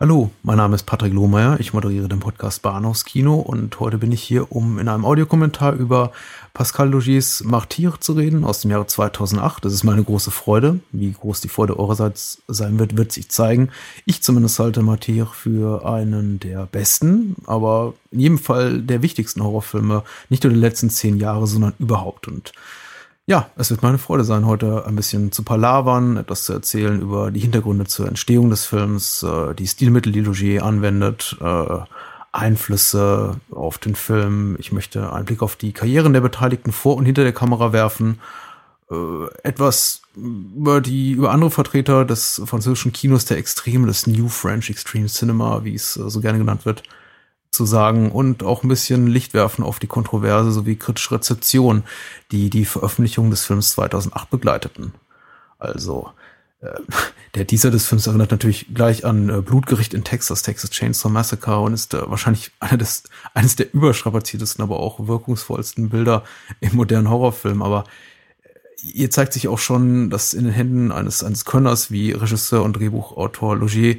Hallo, mein Name ist Patrick Lohmeier. Ich moderiere den Podcast Bahnhofskino und heute bin ich hier, um in einem Audiokommentar über Pascal Logis Martyr zu reden aus dem Jahre 2008. Das ist meine große Freude. Wie groß die Freude eurerseits sein wird, wird sich zeigen. Ich zumindest halte Martyr für einen der besten, aber in jedem Fall der wichtigsten Horrorfilme, nicht nur der letzten zehn Jahre, sondern überhaupt. Und ja, es wird meine Freude sein, heute ein bisschen zu palavern, etwas zu erzählen über die Hintergründe zur Entstehung des Films, äh, die Stilmittel, die Logier anwendet, äh, Einflüsse auf den Film. Ich möchte einen Blick auf die Karrieren der Beteiligten vor und hinter der Kamera werfen. Äh, etwas über die, über andere Vertreter des französischen Kinos der Extreme, des New French Extreme Cinema, wie es so gerne genannt wird, zu sagen und auch ein bisschen Licht werfen auf die Kontroverse sowie kritische Rezeption, die die Veröffentlichung des Films 2008 begleiteten. Also äh, der Teaser des Films erinnert natürlich gleich an äh, Blutgericht in Texas, Texas Chainsaw Massacre und ist äh, wahrscheinlich einer des, eines der überstrapaziertesten, aber auch wirkungsvollsten Bilder im modernen Horrorfilm. Aber äh, hier zeigt sich auch schon, dass in den Händen eines, eines Könners wie Regisseur und Drehbuchautor Logier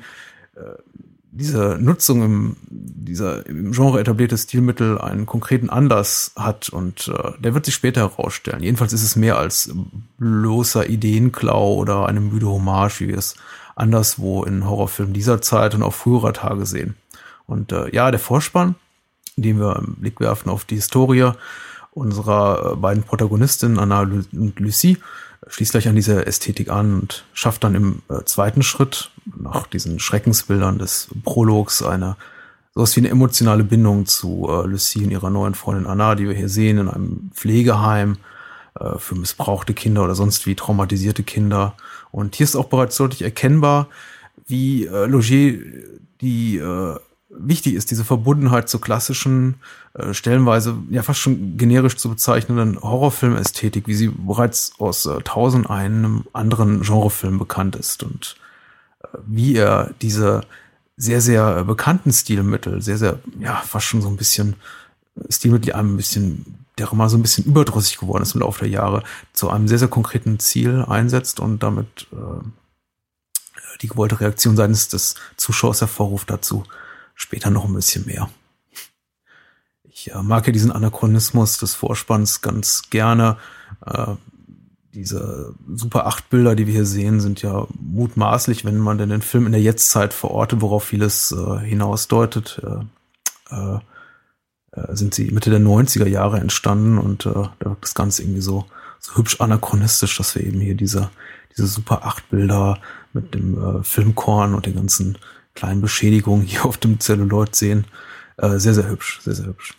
äh, diese Nutzung im, dieser im Genre etablierte Stilmittel einen konkreten Anlass hat und äh, der wird sich später herausstellen. Jedenfalls ist es mehr als bloßer Ideenklau oder eine müde Hommage, wie wir es anderswo in Horrorfilmen dieser Zeit und auch früherer Tage sehen. Und äh, ja, der Vorspann, den wir einen Blick werfen auf die Historie unserer äh, beiden Protagonistinnen, Anna und Lucie, schließt gleich an diese Ästhetik an und schafft dann im äh, zweiten Schritt nach diesen Schreckensbildern des Prologs eine sowas wie eine emotionale Bindung zu äh, Lucie und ihrer neuen Freundin Anna, die wir hier sehen in einem Pflegeheim äh, für missbrauchte Kinder oder sonst wie traumatisierte Kinder. Und hier ist auch bereits deutlich erkennbar, wie äh, Logier die äh, wichtig ist, diese Verbundenheit zur klassischen, äh, stellenweise ja fast schon generisch zu bezeichnenden Horrorfilmästhetik, wie sie bereits aus äh, tausend einem anderen Genrefilm bekannt ist. Und äh, wie er diese sehr, sehr bekannten Stilmittel, sehr, sehr, ja, fast schon so ein bisschen Stilmittel, die einem ein bisschen, der mal so ein bisschen überdrüssig geworden ist im Laufe der Jahre, zu einem sehr, sehr konkreten Ziel einsetzt und damit äh, die gewollte Reaktion seitens des Zuschauers hervorruft dazu, später noch ein bisschen mehr. Ich äh, mag ja diesen Anachronismus des Vorspanns ganz gerne. Äh, diese Super 8 Bilder, die wir hier sehen, sind ja mutmaßlich, wenn man denn den Film in der Jetztzeit verortet, worauf vieles äh, hinausdeutet, äh, äh, äh sind sie Mitte der 90er Jahre entstanden und äh, da wirkt das Ganze irgendwie so, so hübsch anachronistisch, dass wir eben hier diese, diese Super 8 Bilder mit dem Filmkorn und den ganzen kleinen Beschädigungen hier auf dem Zelluloid sehen. Äh, sehr, sehr hübsch, sehr, sehr hübsch.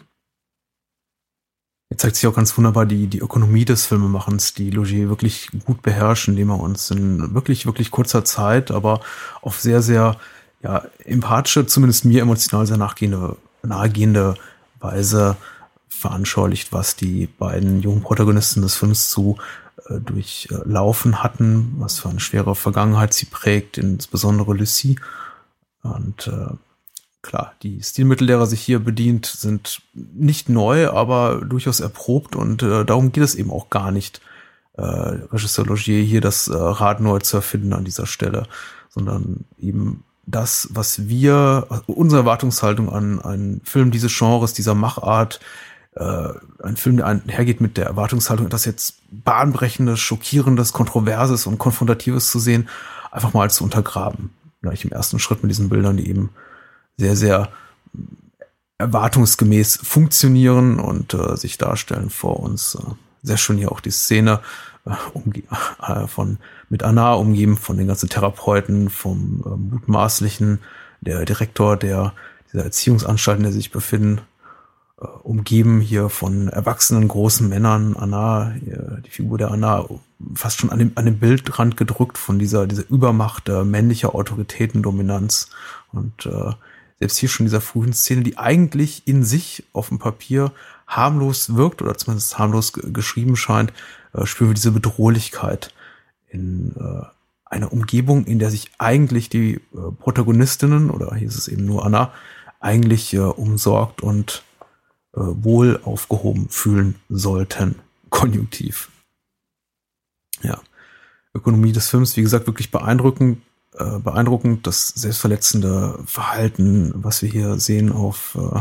Jetzt zeigt sich auch ganz wunderbar die, die Ökonomie des Filmemachens, die Logier wirklich gut beherrschen, indem er uns in wirklich, wirklich kurzer Zeit, aber auf sehr, sehr, ja, empathische, zumindest mir emotional sehr nachgehende, nahegehende Weise veranschaulicht, was die beiden jungen Protagonisten des Films zu äh, durchlaufen hatten, was für eine schwere Vergangenheit sie prägt, insbesondere Lucie und äh, klar, die Stilmittel, derer sich hier bedient, sind nicht neu, aber durchaus erprobt. Und äh, darum geht es eben auch gar nicht, äh, Regisseur Logier hier das äh, Rad neu zu erfinden an dieser Stelle, sondern eben das, was wir, unsere Erwartungshaltung an einen Film dieses Genres, dieser Machart, äh, ein Film, der einhergeht mit der Erwartungshaltung, das jetzt bahnbrechendes, schockierendes, kontroverses und konfrontatives zu sehen, einfach mal zu untergraben gleich im ersten Schritt mit diesen Bildern, die eben sehr, sehr erwartungsgemäß funktionieren und äh, sich darstellen vor uns. Äh, sehr schön hier auch die Szene äh, äh, von mit Anna umgeben von den ganzen Therapeuten, vom äh, mutmaßlichen der Direktor der dieser Erziehungsanstalt, in der sich befinden, äh, umgeben hier von erwachsenen großen Männern. Anna, die Figur der Anna, fast schon an dem, an dem Bildrand gedrückt von dieser, dieser Übermacht äh, männlicher Autoritätendominanz. Und äh, selbst hier schon dieser frühen Szene, die eigentlich in sich auf dem Papier harmlos wirkt oder zumindest harmlos geschrieben scheint, äh, spüren wir diese Bedrohlichkeit in äh, einer Umgebung, in der sich eigentlich die äh, Protagonistinnen, oder hier ist es eben nur Anna, eigentlich äh, umsorgt und äh, wohl aufgehoben fühlen sollten. Konjunktiv. Ja. Ökonomie des Films, wie gesagt, wirklich beeindruckend. äh, beeindruckend, das selbstverletzende Verhalten, was wir hier sehen auf äh,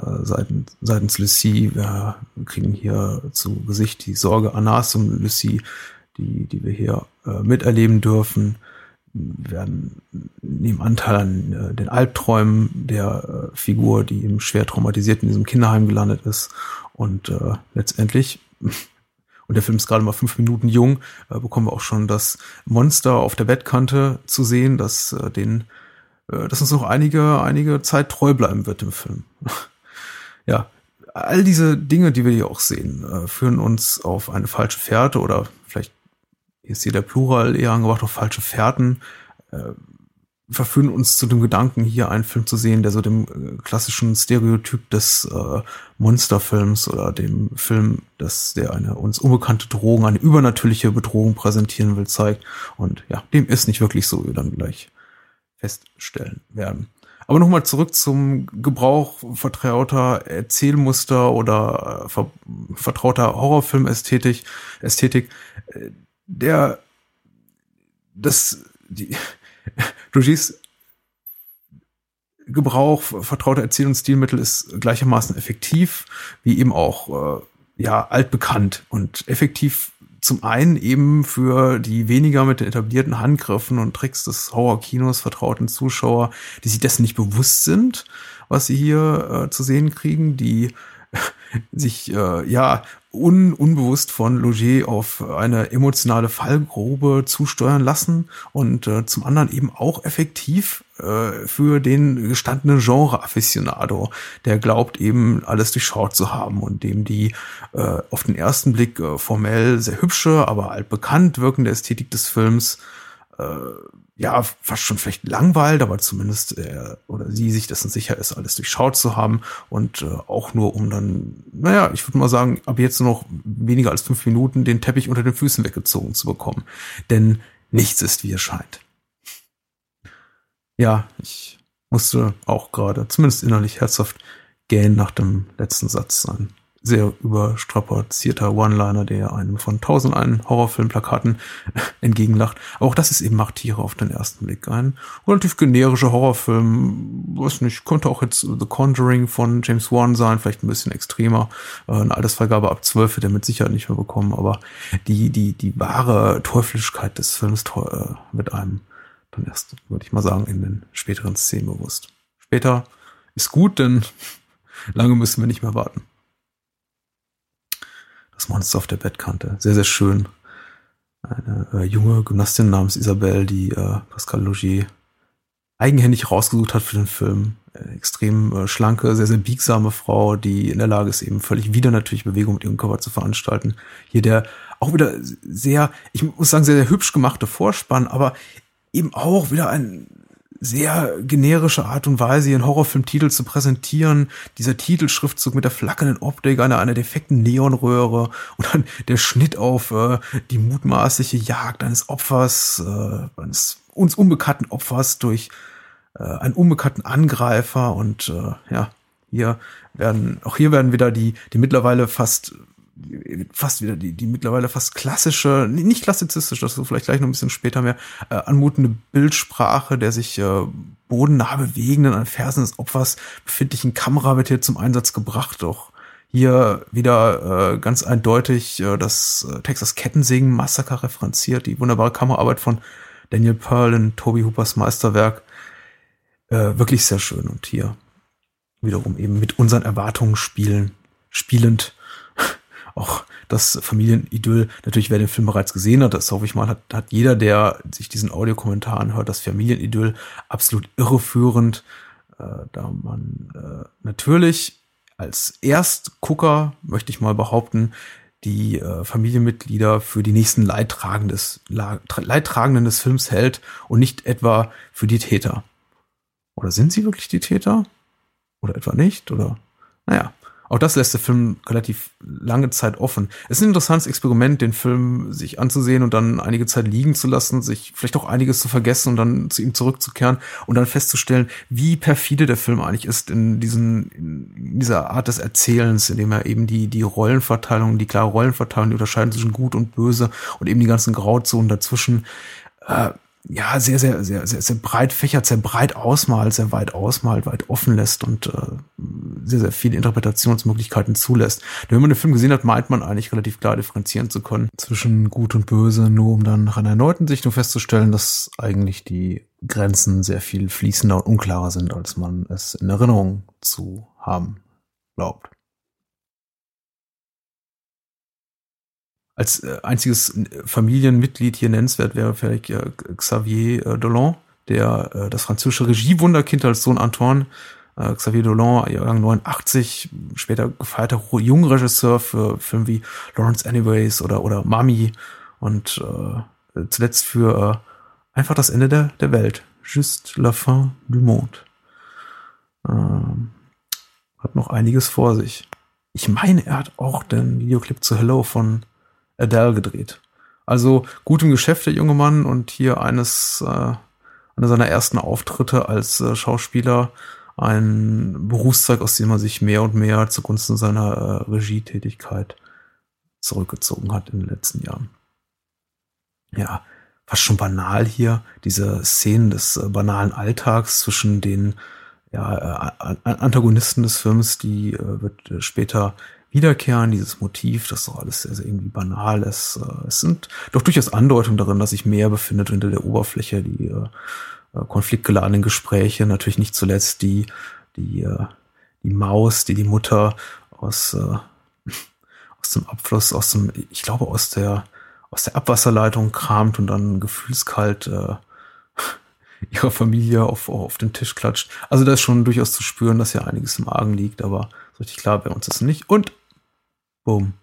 äh, Seiten, seitens Lucy. Wir kriegen hier zu Gesicht die Sorge Anas um Lucy, die, die wir hier äh, miterleben dürfen. Wir werden nehmen Anteil an äh, den Albträumen der äh, Figur, die eben schwer traumatisiert in diesem Kinderheim gelandet ist. Und äh, letztendlich und der Film ist gerade mal fünf Minuten jung, äh, bekommen wir auch schon das Monster auf der Bettkante zu sehen, dass äh, den, äh, dass uns noch einige, einige Zeit treu bleiben wird im Film. ja, all diese Dinge, die wir hier auch sehen, äh, führen uns auf eine falsche Fährte oder vielleicht ist hier der Plural eher angebracht auf falsche Fährten. Äh, verführen uns zu dem Gedanken, hier einen Film zu sehen, der so dem äh, klassischen Stereotyp des äh, Monsterfilms oder dem Film, dass der eine uns unbekannte Drohung, eine übernatürliche Bedrohung präsentieren will, zeigt. Und ja, dem ist nicht wirklich so, wie wir dann gleich feststellen werden. Aber nochmal zurück zum Gebrauch vertrauter Erzählmuster oder äh, ver vertrauter Horrorfilmästhetik. Ästhetik, äh, der das die Logis Gebrauch vertrauter Erzählungsstilmittel ist gleichermaßen effektiv, wie eben auch äh, ja altbekannt und effektiv zum einen eben für die weniger mit den etablierten Handgriffen und Tricks des Horror-Kinos vertrauten Zuschauer, die sich dessen nicht bewusst sind, was sie hier äh, zu sehen kriegen, die sich äh, ja un, unbewusst von Logier auf eine emotionale Fallgrube zusteuern lassen und äh, zum anderen eben auch effektiv äh, für den gestandenen Genre-Afficionado, der glaubt eben alles durchschaut zu haben und dem die äh, auf den ersten Blick äh, formell sehr hübsche, aber altbekannt wirkende Ästhetik des Films äh, ja, fast schon vielleicht langweilt, aber zumindest er oder sie sich dessen sicher ist, alles durchschaut zu haben und äh, auch nur um dann, naja, ich würde mal sagen, ab jetzt nur noch weniger als fünf Minuten den Teppich unter den Füßen weggezogen zu bekommen. Denn nichts ist, wie es scheint. Ja, ich musste auch gerade, zumindest innerlich herzhaft, gähnen nach dem letzten Satz sein sehr überstrapazierter One-Liner, der einem von tausend einen Horrorfilmplakaten entgegenlacht. Auch das ist eben Martiere auf den ersten Blick. Ein relativ generischer Horrorfilm, weiß nicht, könnte auch jetzt The Conjuring von James Wan sein, vielleicht ein bisschen extremer. Äh, eine Altersfreigabe ab 12 wird er mit Sicherheit nicht mehr bekommen, aber die, die, die wahre Teuflischkeit des Films äh, mit einem dann erst, würde ich mal sagen, in den späteren Szenen bewusst. Später ist gut, denn lange müssen wir nicht mehr warten. Das Monster auf der Bettkante. Sehr, sehr schön. Eine äh, junge Gymnastin namens Isabelle, die äh, Pascal Logier eigenhändig rausgesucht hat für den Film. Äh, extrem äh, schlanke, sehr, sehr biegsame Frau, die in der Lage ist, eben völlig wieder natürlich Bewegung mit ihrem Körper zu veranstalten. Hier der auch wieder sehr, ich muss sagen, sehr, sehr hübsch gemachte Vorspann, aber eben auch wieder ein sehr generische Art und Weise, ihren Horrorfilmtitel zu präsentieren. Dieser Titelschriftzug mit der flackernden Optik einer, einer defekten Neonröhre und dann der Schnitt auf äh, die mutmaßliche Jagd eines Opfers, äh, eines uns unbekannten Opfers durch äh, einen unbekannten Angreifer und äh, ja, hier werden, auch hier werden wieder die, die mittlerweile fast fast wieder die, die mittlerweile fast klassische, nicht klassizistisch, das ist vielleicht gleich noch ein bisschen später mehr, äh, anmutende Bildsprache der sich äh, bodennah bewegenden, an Fersen des Opfers befindlichen Kamera wird hier zum Einsatz gebracht. Doch hier wieder äh, ganz eindeutig äh, das äh, Texas Kettensägen Massaker referenziert, die wunderbare Kameraarbeit von Daniel Pearl in Toby Hoopers Meisterwerk. Äh, wirklich sehr schön und hier wiederum eben mit unseren Erwartungen spielen, spielend auch das Familienidyll, natürlich wer den Film bereits gesehen hat, das hoffe ich mal, hat, hat jeder, der sich diesen Audiokommentar anhört, das Familienidyll absolut irreführend, äh, da man äh, natürlich als Erstgucker, möchte ich mal behaupten, die äh, Familienmitglieder für die nächsten Leidtragenden des, Leidtragenden des Films hält und nicht etwa für die Täter. Oder sind sie wirklich die Täter? Oder etwa nicht? Oder naja, auch das lässt der Film relativ lange Zeit offen. Es ist ein interessantes Experiment, den Film sich anzusehen und dann einige Zeit liegen zu lassen, sich vielleicht auch einiges zu vergessen und dann zu ihm zurückzukehren und dann festzustellen, wie perfide der Film eigentlich ist in diesen, in dieser Art des Erzählens, indem er eben die, die Rollenverteilung, die klare Rollenverteilung, die Unterscheidung zwischen gut und böse und eben die ganzen Grauzonen dazwischen, äh, ja, sehr, sehr, sehr, sehr, sehr breit fächert, sehr breit ausmalt, sehr weit ausmalt, weit offen lässt und äh, sehr, sehr viele Interpretationsmöglichkeiten zulässt. Wenn man den Film gesehen hat, meint man eigentlich relativ klar differenzieren zu können zwischen Gut und Böse, nur um dann nach einer erneuten Sichtung festzustellen, dass eigentlich die Grenzen sehr viel fließender und unklarer sind, als man es in Erinnerung zu haben glaubt. Als äh, einziges Familienmitglied hier nennenswert wäre vielleicht äh, Xavier äh, Dolan, der äh, das französische Regiewunderkind als Sohn Antoine, äh, Xavier Dolan, Jahrgang 89, später gefeierter Jungregisseur für Filme wie Lawrence Anyways oder, oder Mami und äh, zuletzt für äh, einfach das Ende der, der Welt. Juste la fin du monde. Ähm, hat noch einiges vor sich. Ich meine, er hat auch den Videoclip zu Hello von Adele gedreht. Also gut im Geschäft, der junge Mann, und hier eines, äh, einer seiner ersten Auftritte als äh, Schauspieler, ein Berufszweig, aus dem er sich mehr und mehr zugunsten seiner äh, Regietätigkeit zurückgezogen hat in den letzten Jahren. Ja, fast schon banal hier, diese Szenen des äh, banalen Alltags zwischen den ja, äh, Antagonisten des Films, die äh, wird äh, später wiederkehren, dieses Motiv, das doch alles sehr, sehr irgendwie banal ist. Äh, es sind doch durchaus Andeutungen darin, dass sich mehr befindet hinter der Oberfläche, die äh, äh, konfliktgeladenen Gespräche, natürlich nicht zuletzt die, die, äh, die Maus, die die Mutter aus, äh, aus dem Abfluss, aus dem, ich glaube, aus der, aus der Abwasserleitung kramt und dann gefühlskalt äh, ihrer Familie auf, auf den Tisch klatscht. Also da ist schon durchaus zu spüren, dass hier einiges im Argen liegt, aber so richtig klar bei uns das nicht. Und Boom.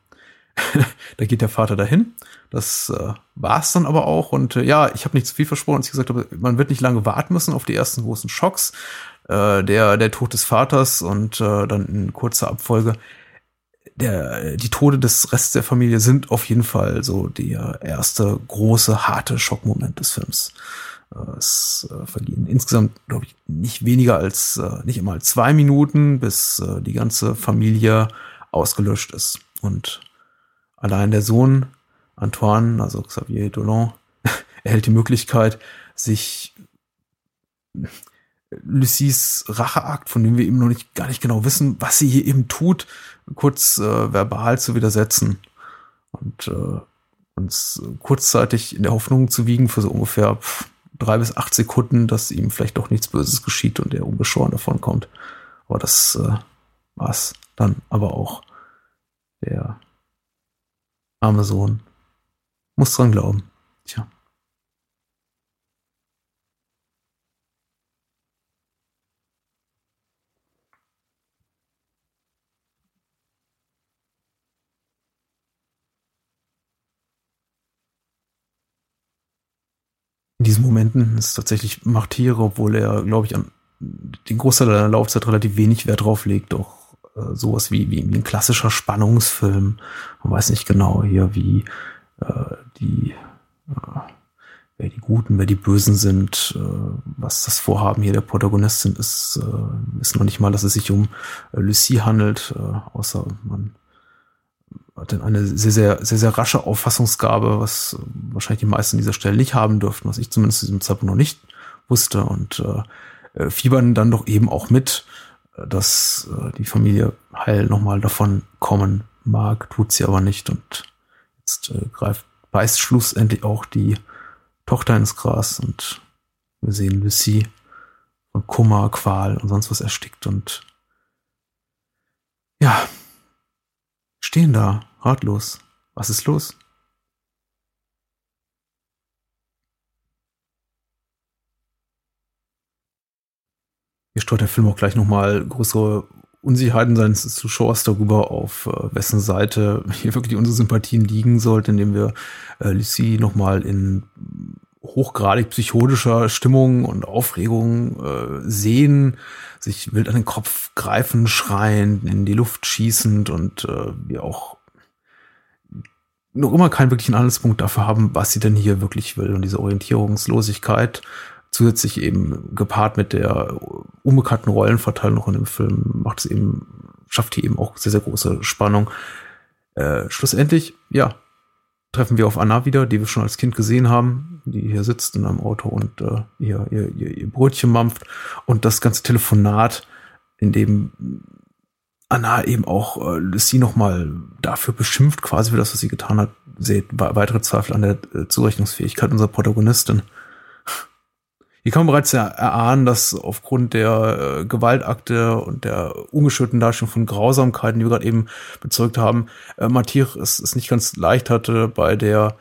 da geht der Vater dahin. Das äh, war's dann aber auch. Und äh, ja, ich habe nicht zu viel versprochen, als ich gesagt habe, man wird nicht lange warten müssen auf die ersten großen Schocks. Äh, der, der Tod des Vaters und äh, dann in kurzer Abfolge der, die Tode des Rests der Familie sind auf jeden Fall so der erste große, harte Schockmoment des Films. Äh, es äh, vergehen insgesamt, glaube ich, nicht weniger als, äh, nicht einmal zwei Minuten, bis die ganze Familie ausgelöscht ist. Und allein der Sohn Antoine, also Xavier Dolan, erhält die Möglichkeit, sich Lucys Racheakt, von dem wir eben noch nicht gar nicht genau wissen, was sie hier eben tut, kurz äh, verbal zu widersetzen und äh, uns kurzzeitig in der Hoffnung zu wiegen für so ungefähr drei bis acht Sekunden, dass ihm vielleicht doch nichts Böses geschieht und er ungeschoren davon kommt. Aber das äh, war's dann aber auch. Der arme Sohn muss dran glauben. Tja. In diesen Momenten ist tatsächlich Martyre, obwohl er, glaube ich, an den Großteil der Laufzeit relativ wenig Wert drauf legt, doch äh, sowas wie, wie, wie ein klassischer Spannungsfilm. Man weiß nicht genau hier, wie äh, die, äh, wer die Guten, wer die Bösen sind, äh, was das Vorhaben hier der Protagonistin ist, äh, ist noch nicht mal, dass es sich um äh, Lucie handelt, äh, außer man hat dann eine sehr, sehr, sehr, sehr rasche Auffassungsgabe, was wahrscheinlich die meisten an dieser Stelle nicht haben dürften, was ich zumindest zu diesem Zeitpunkt noch nicht wusste. Und äh, äh fiebern dann doch eben auch mit, dass äh, die Familie heil nochmal davon kommen mag, tut sie aber nicht. Und jetzt äh, greift, beißt schlussendlich auch die Tochter ins Gras und wir sehen Lucie von Kummer, Qual und sonst was erstickt und ja, stehen da, ratlos. Was ist los? Hier streut der Film auch gleich nochmal größere Unsicherheiten seines Zuschauers darüber, auf äh, wessen Seite hier wirklich unsere Sympathien liegen sollten, indem wir äh, Lucie nochmal in hochgradig psychotischer Stimmung und Aufregung äh, sehen, sich wild an den Kopf greifen, schreien, in die Luft schießend und äh, wir auch noch immer keinen wirklichen Anhaltspunkt dafür haben, was sie denn hier wirklich will. Und diese Orientierungslosigkeit zusätzlich eben gepaart mit der unbekannten Rollenverteilung noch in dem Film macht es eben, schafft hier eben auch sehr, sehr große Spannung. Äh, schlussendlich, ja, treffen wir auf Anna wieder, die wir schon als Kind gesehen haben, die hier sitzt in einem Auto und äh, ihr, ihr, ihr, Brötchen mampft. Und das ganze Telefonat, in dem Anna eben auch äh, Lucy nochmal dafür beschimpft, quasi für das, was sie getan hat, seht weitere Zweifel an der äh, Zurechnungsfähigkeit unserer Protagonistin. Hier kann man bereits erahnen, dass aufgrund der äh, Gewaltakte und der ungeschürten Darstellung von Grausamkeiten, die wir gerade eben bezeugt haben, äh, Mathieu es, es nicht ganz leicht hatte bei der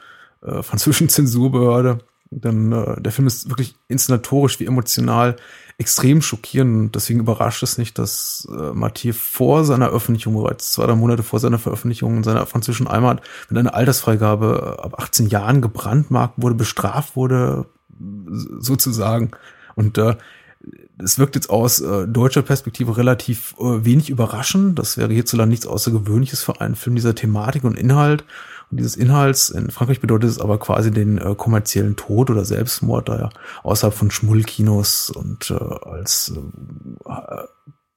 äh, französischen Zensurbehörde. Denn äh, der Film ist wirklich inszenatorisch wie emotional extrem schockierend. Deswegen überrascht es nicht, dass äh, Mathieu vor seiner Öffentlichung, bereits zwei, drei Monate vor seiner Veröffentlichung in seiner französischen Heimat mit einer Altersfreigabe ab 18 Jahren gebrandmarkt wurde, bestraft wurde, sozusagen. Und äh, es wirkt jetzt aus äh, deutscher Perspektive relativ äh, wenig überraschend. Das wäre hierzulande nichts Außergewöhnliches für einen Film dieser Thematik und Inhalt. Und dieses Inhalts in Frankreich bedeutet es aber quasi den äh, kommerziellen Tod oder Selbstmord, da ja außerhalb von Schmullkinos und äh, als äh,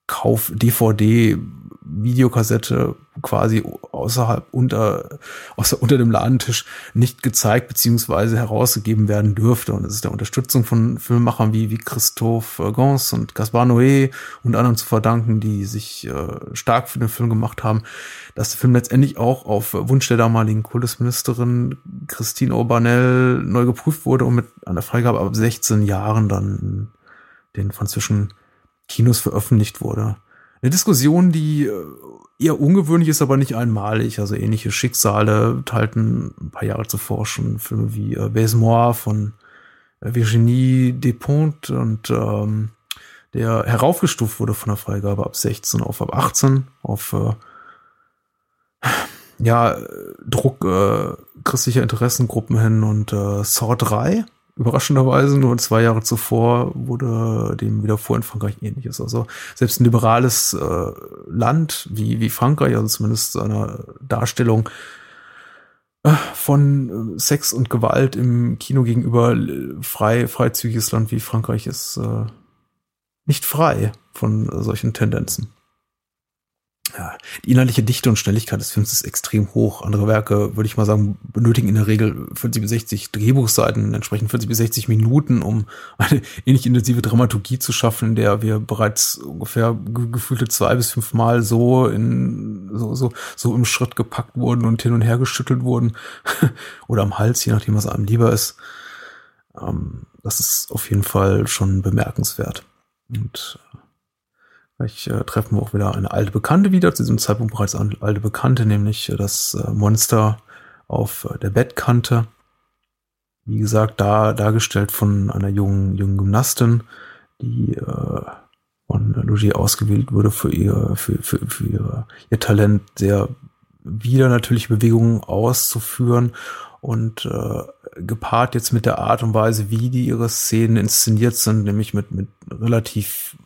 Kauf DVD Videokassette quasi außerhalb unter, außer, unter dem Ladentisch nicht gezeigt beziehungsweise herausgegeben werden dürfte. Und es ist der Unterstützung von Filmemachern wie, wie Christophe Gans und Gaspar Noé und anderen zu verdanken, die sich äh, stark für den Film gemacht haben, dass der Film letztendlich auch auf Wunsch der damaligen Kultusministerin Christine Urbanel neu geprüft wurde und mit einer Freigabe ab 16 Jahren dann den französischen Kinos veröffentlicht wurde. Eine Diskussion, die äh, eher ungewöhnlich ist, aber nicht einmalig. Also ähnliche Schicksale teilten ein paar Jahre zuvor schon Filme wie äh, Baisemois von äh, Virginie Despont und ähm, der heraufgestuft wurde von der Freigabe ab 16 auf ab 18 auf äh, ja Druck äh, christlicher Interessengruppen hin und äh, Saw 3 überraschenderweise nur zwei Jahre zuvor wurde dem wieder vor in Frankreich ähnliches. Also selbst ein liberales äh, Land wie, wie Frankreich, also zumindest seiner Darstellung äh, von äh, Sex und Gewalt im Kino gegenüber äh, frei, freizügiges Land wie Frankreich ist äh, nicht frei von solchen Tendenzen ja, die inhaltliche Dichte und Schnelligkeit des Films ist extrem hoch. Andere Werke, würde ich mal sagen, benötigen in der Regel 40 bis 60 Drehbuchseiten, entsprechend 40 bis 60 Minuten, um eine ähnlich intensive Dramaturgie zu schaffen, in der wir bereits ungefähr gefühlte zwei bis fünf Mal so in, so, so, so im Schritt gepackt wurden und hin und her geschüttelt wurden. Oder am Hals, je nachdem, was einem lieber ist. Ähm, das ist auf jeden Fall schon bemerkenswert. Und Vielleicht äh, treffen wir auch wieder eine alte Bekannte wieder, zu diesem Zeitpunkt bereits eine alte Bekannte, nämlich äh, das äh, Monster auf äh, der Bettkante. Wie gesagt, da dargestellt von einer jungen, jungen Gymnastin, die äh, von Logier ausgewählt wurde für ihr, für, für, für ihre, ihr Talent, sehr wieder natürliche Bewegungen auszuführen und äh, gepaart jetzt mit der Art und Weise, wie die ihre Szenen inszeniert sind, nämlich mit, mit relativ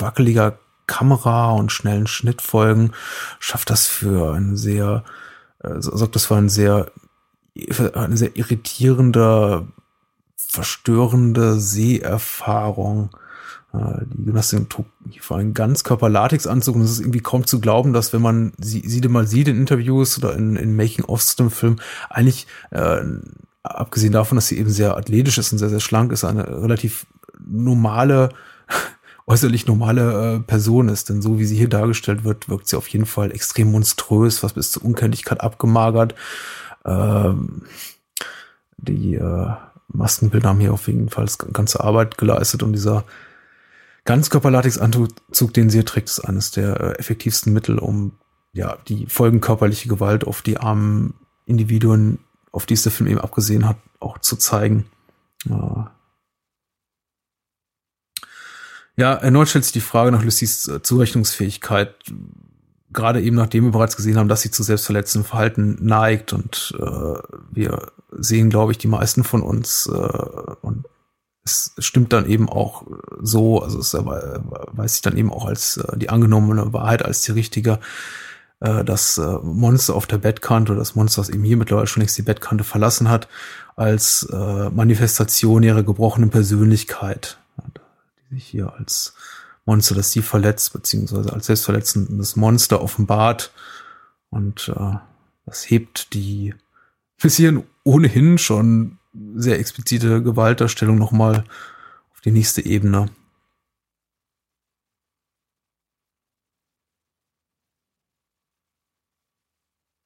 wackeliger Kamera und schnellen Schnittfolgen schafft das für ein sehr, äh, sorgt das für ein sehr, eine sehr irritierende, verstörende Seherfahrung. Äh, die Gymnastin trug vor allem Ganzkörper-Latex-Anzug und es ist irgendwie kaum zu glauben, dass wenn man sie, sie mal sieht in Interviews oder in, in Making-ofs zum Film, eigentlich, äh, abgesehen davon, dass sie eben sehr athletisch ist und sehr, sehr schlank ist, eine relativ normale äußerlich normale äh, Person ist. Denn so wie sie hier dargestellt wird, wirkt sie auf jeden Fall extrem monströs, was bis zur Unkenntlichkeit abgemagert. Ähm, die äh, Maskenbilder haben hier auf jeden Fall ganze Arbeit geleistet und dieser Ganzkörperlatex-Anzug, den sie hier trägt, ist eines der äh, effektivsten Mittel, um ja die Folgen körperliche Gewalt auf die armen Individuen, auf die es der Film eben abgesehen hat, auch zu zeigen. Äh, ja, erneut stellt sich die Frage nach Lucys äh, Zurechnungsfähigkeit, gerade eben nachdem wir bereits gesehen haben, dass sie zu selbstverletzendem Verhalten neigt und äh, wir sehen, glaube ich, die meisten von uns äh, und es stimmt dann eben auch so, also es weiß sich dann eben auch als äh, die angenommene Wahrheit als die richtige, äh, das äh, Monster auf der Bettkante oder das Monster, das eben hier mittlerweile schon längst die Bettkante verlassen hat, als äh, Manifestation ihrer gebrochenen Persönlichkeit sich hier als Monster, das sie verletzt, beziehungsweise als selbstverletzendes Monster offenbart. Und äh, das hebt die bis hierhin ohnehin schon sehr explizite Gewaltdarstellung nochmal auf die nächste Ebene.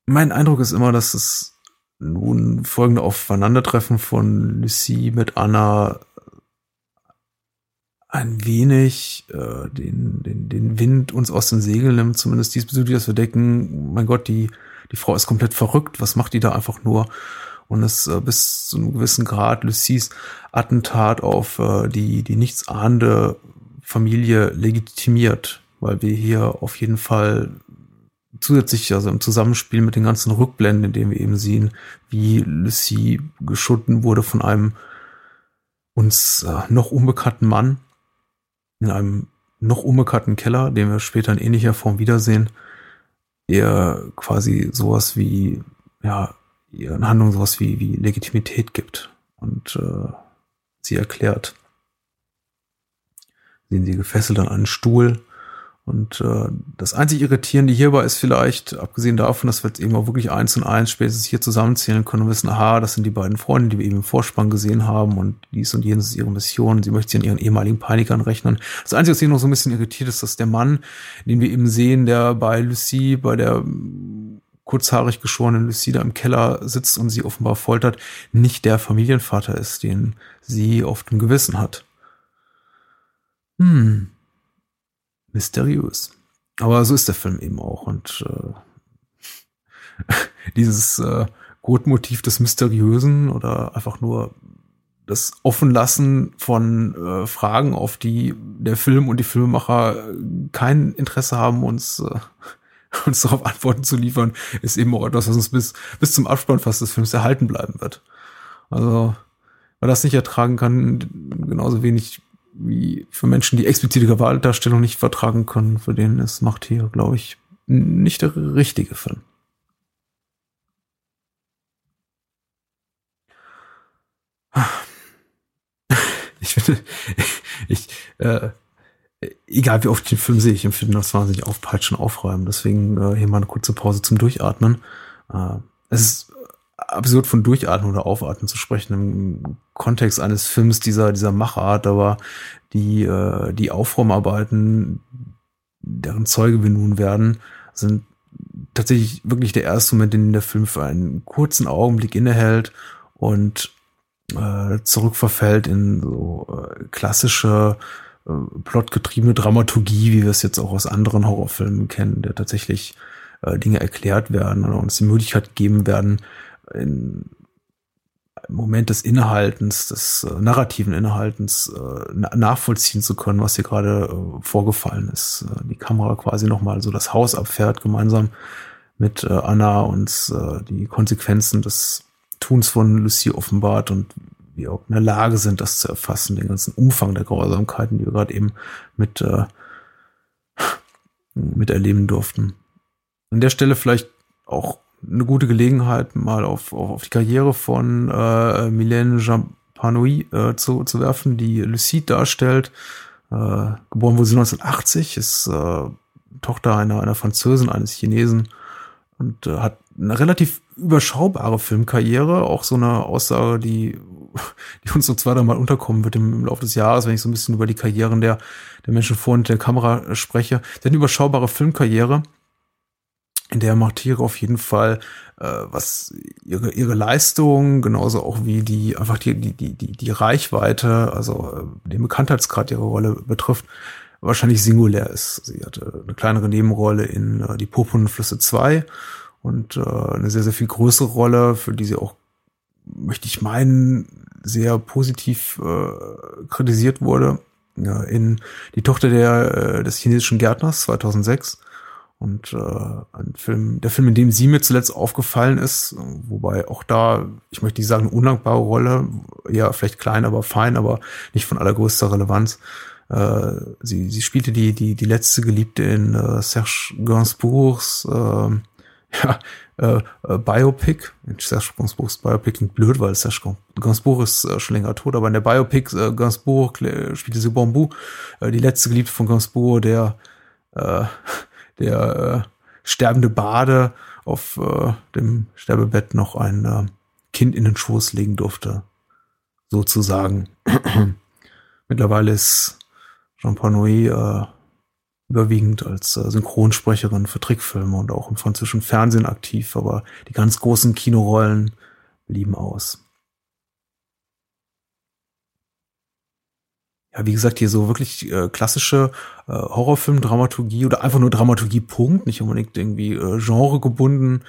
Mein Eindruck ist immer, dass es nun folgende Aufeinandertreffen von Lucie mit Anna ein wenig äh, den, den, den Wind uns aus den Segeln nimmt, zumindest diesbezüglich, dass wir denken, mein Gott, die, die Frau ist komplett verrückt, was macht die da einfach nur? Und es äh, bis zu einem gewissen Grad Lucies Attentat auf äh, die, die nichtsahnende Familie legitimiert, weil wir hier auf jeden Fall zusätzlich, also im Zusammenspiel mit den ganzen Rückblenden, in denen wir eben sehen, wie Lucie geschunden wurde von einem uns äh, noch unbekannten Mann, in einem noch unbekannten Keller, den wir später in ähnlicher Form wiedersehen, der quasi sowas wie, ja, ihren Handlungen sowas wie, wie Legitimität gibt und äh, sie erklärt. Sehen sie gefesselt an einen Stuhl und äh, das einzig Irritierende hierbei ist vielleicht, abgesehen davon, dass wir jetzt eben auch wirklich eins und eins spätestens hier zusammenzählen können und wissen, aha, das sind die beiden Freunde, die wir eben im Vorspann gesehen haben und dies und jenes ist ihre Mission. Sie möchte sie an ihren ehemaligen Peinigern rechnen. Das Einzige, was hier noch so ein bisschen irritiert ist, dass der Mann, den wir eben sehen, der bei Lucie, bei der kurzhaarig geschorenen Lucie da im Keller sitzt und sie offenbar foltert, nicht der Familienvater ist, den sie auf dem Gewissen hat. Hm, mysteriös. Aber so ist der Film eben auch. Und äh, dieses äh, Grundmotiv des Mysteriösen oder einfach nur das Offenlassen von äh, Fragen, auf die der Film und die Filmemacher kein Interesse haben, uns, äh, uns darauf Antworten zu liefern, ist eben auch etwas, was uns bis, bis zum Abspann fast des Films erhalten bleiben wird. Also, wer das nicht ertragen kann, genauso wenig wie für Menschen, die explizite Gewaltdarstellung nicht vertragen können, für denen ist Macht hier, glaube ich, nicht der richtige Film. Ich finde, ich, äh, egal wie oft ich den Film sehe, ich empfinde das wahnsinnig aufpeitschen, aufräumen. Deswegen äh, hier mal eine kurze Pause zum Durchatmen. Äh, es ist absurd von Durchatmen oder Aufatmen zu sprechen im Kontext eines Films dieser, dieser Machart, aber die, äh, die Aufräumarbeiten, deren Zeuge wir nun werden, sind tatsächlich wirklich der erste Moment, in dem der Film für einen kurzen Augenblick innehält und äh, zurückverfällt in so äh, klassische äh, plotgetriebene Dramaturgie, wie wir es jetzt auch aus anderen Horrorfilmen kennen, der tatsächlich äh, Dinge erklärt werden oder uns die Möglichkeit gegeben werden, in Moment des Innehaltens, des äh, narrativen Innehaltens äh, nachvollziehen zu können, was hier gerade äh, vorgefallen ist. Äh, die Kamera quasi nochmal so das Haus abfährt, gemeinsam mit äh, Anna und äh, die Konsequenzen des Tuns von Lucie offenbart und wir auch in der Lage sind, das zu erfassen, den ganzen Umfang der Grausamkeiten, die wir gerade eben mit, äh, mit erleben durften. An der Stelle vielleicht auch eine gute Gelegenheit, mal auf, auf, auf die Karriere von äh, Mylène Jampanoui äh, zu, zu werfen, die Lucide darstellt. Äh, geboren wurde sie 1980, ist äh, Tochter einer, einer Französin, eines Chinesen und äh, hat eine relativ überschaubare Filmkarriere, auch so eine Aussage, die, die uns so zweimal mal unterkommen wird im, im Laufe des Jahres, wenn ich so ein bisschen über die Karrieren der, der Menschen vor und der Kamera spreche. Eine überschaubare Filmkarriere in der Martiere auf jeden Fall, äh, was ihre, ihre Leistung, genauso auch wie die, einfach die, die, die, die, Reichweite, also äh, den Bekanntheitsgrad ihrer Rolle betrifft, wahrscheinlich singulär ist. Sie hatte eine kleinere Nebenrolle in äh, Die Purpurnen-Flüsse 2 und äh, eine sehr, sehr viel größere Rolle, für die sie auch, möchte ich meinen, sehr positiv äh, kritisiert wurde, ja, in Die Tochter der, äh, des chinesischen Gärtners 2006 und äh, ein Film, der Film, in dem sie mir zuletzt aufgefallen ist, wobei auch da, ich möchte nicht sagen, eine undankbare Rolle, ja, vielleicht klein, aber fein, aber nicht von allergrößter Relevanz. Äh, sie, sie spielte die, die, die letzte Geliebte in äh, Serge Gainsbourgs äh, ja, äh, äh, Biopic. Serge Gainsbourgs Biopic klingt blöd, weil Serge Gainsbourg ist äh, schon länger tot, aber in der Biopic äh, Gainsbourg spielte sie Bambou, äh, die letzte Geliebte von Gainsbourg, der äh, der äh, sterbende Bade auf äh, dem Sterbebett noch ein, äh, Kind in den Schoß legen durfte. Sozusagen. Mittlerweile ist Jean-Paul Noé äh, überwiegend als äh, Synchronsprecherin für Trickfilme und auch im französischen Fernsehen aktiv, aber die ganz großen Kinorollen blieben aus. Ja, wie gesagt, hier so wirklich äh, klassische äh, Horrorfilm-Dramaturgie oder einfach nur Dramaturgie, Punkt, nicht unbedingt irgendwie äh, Genre gebunden,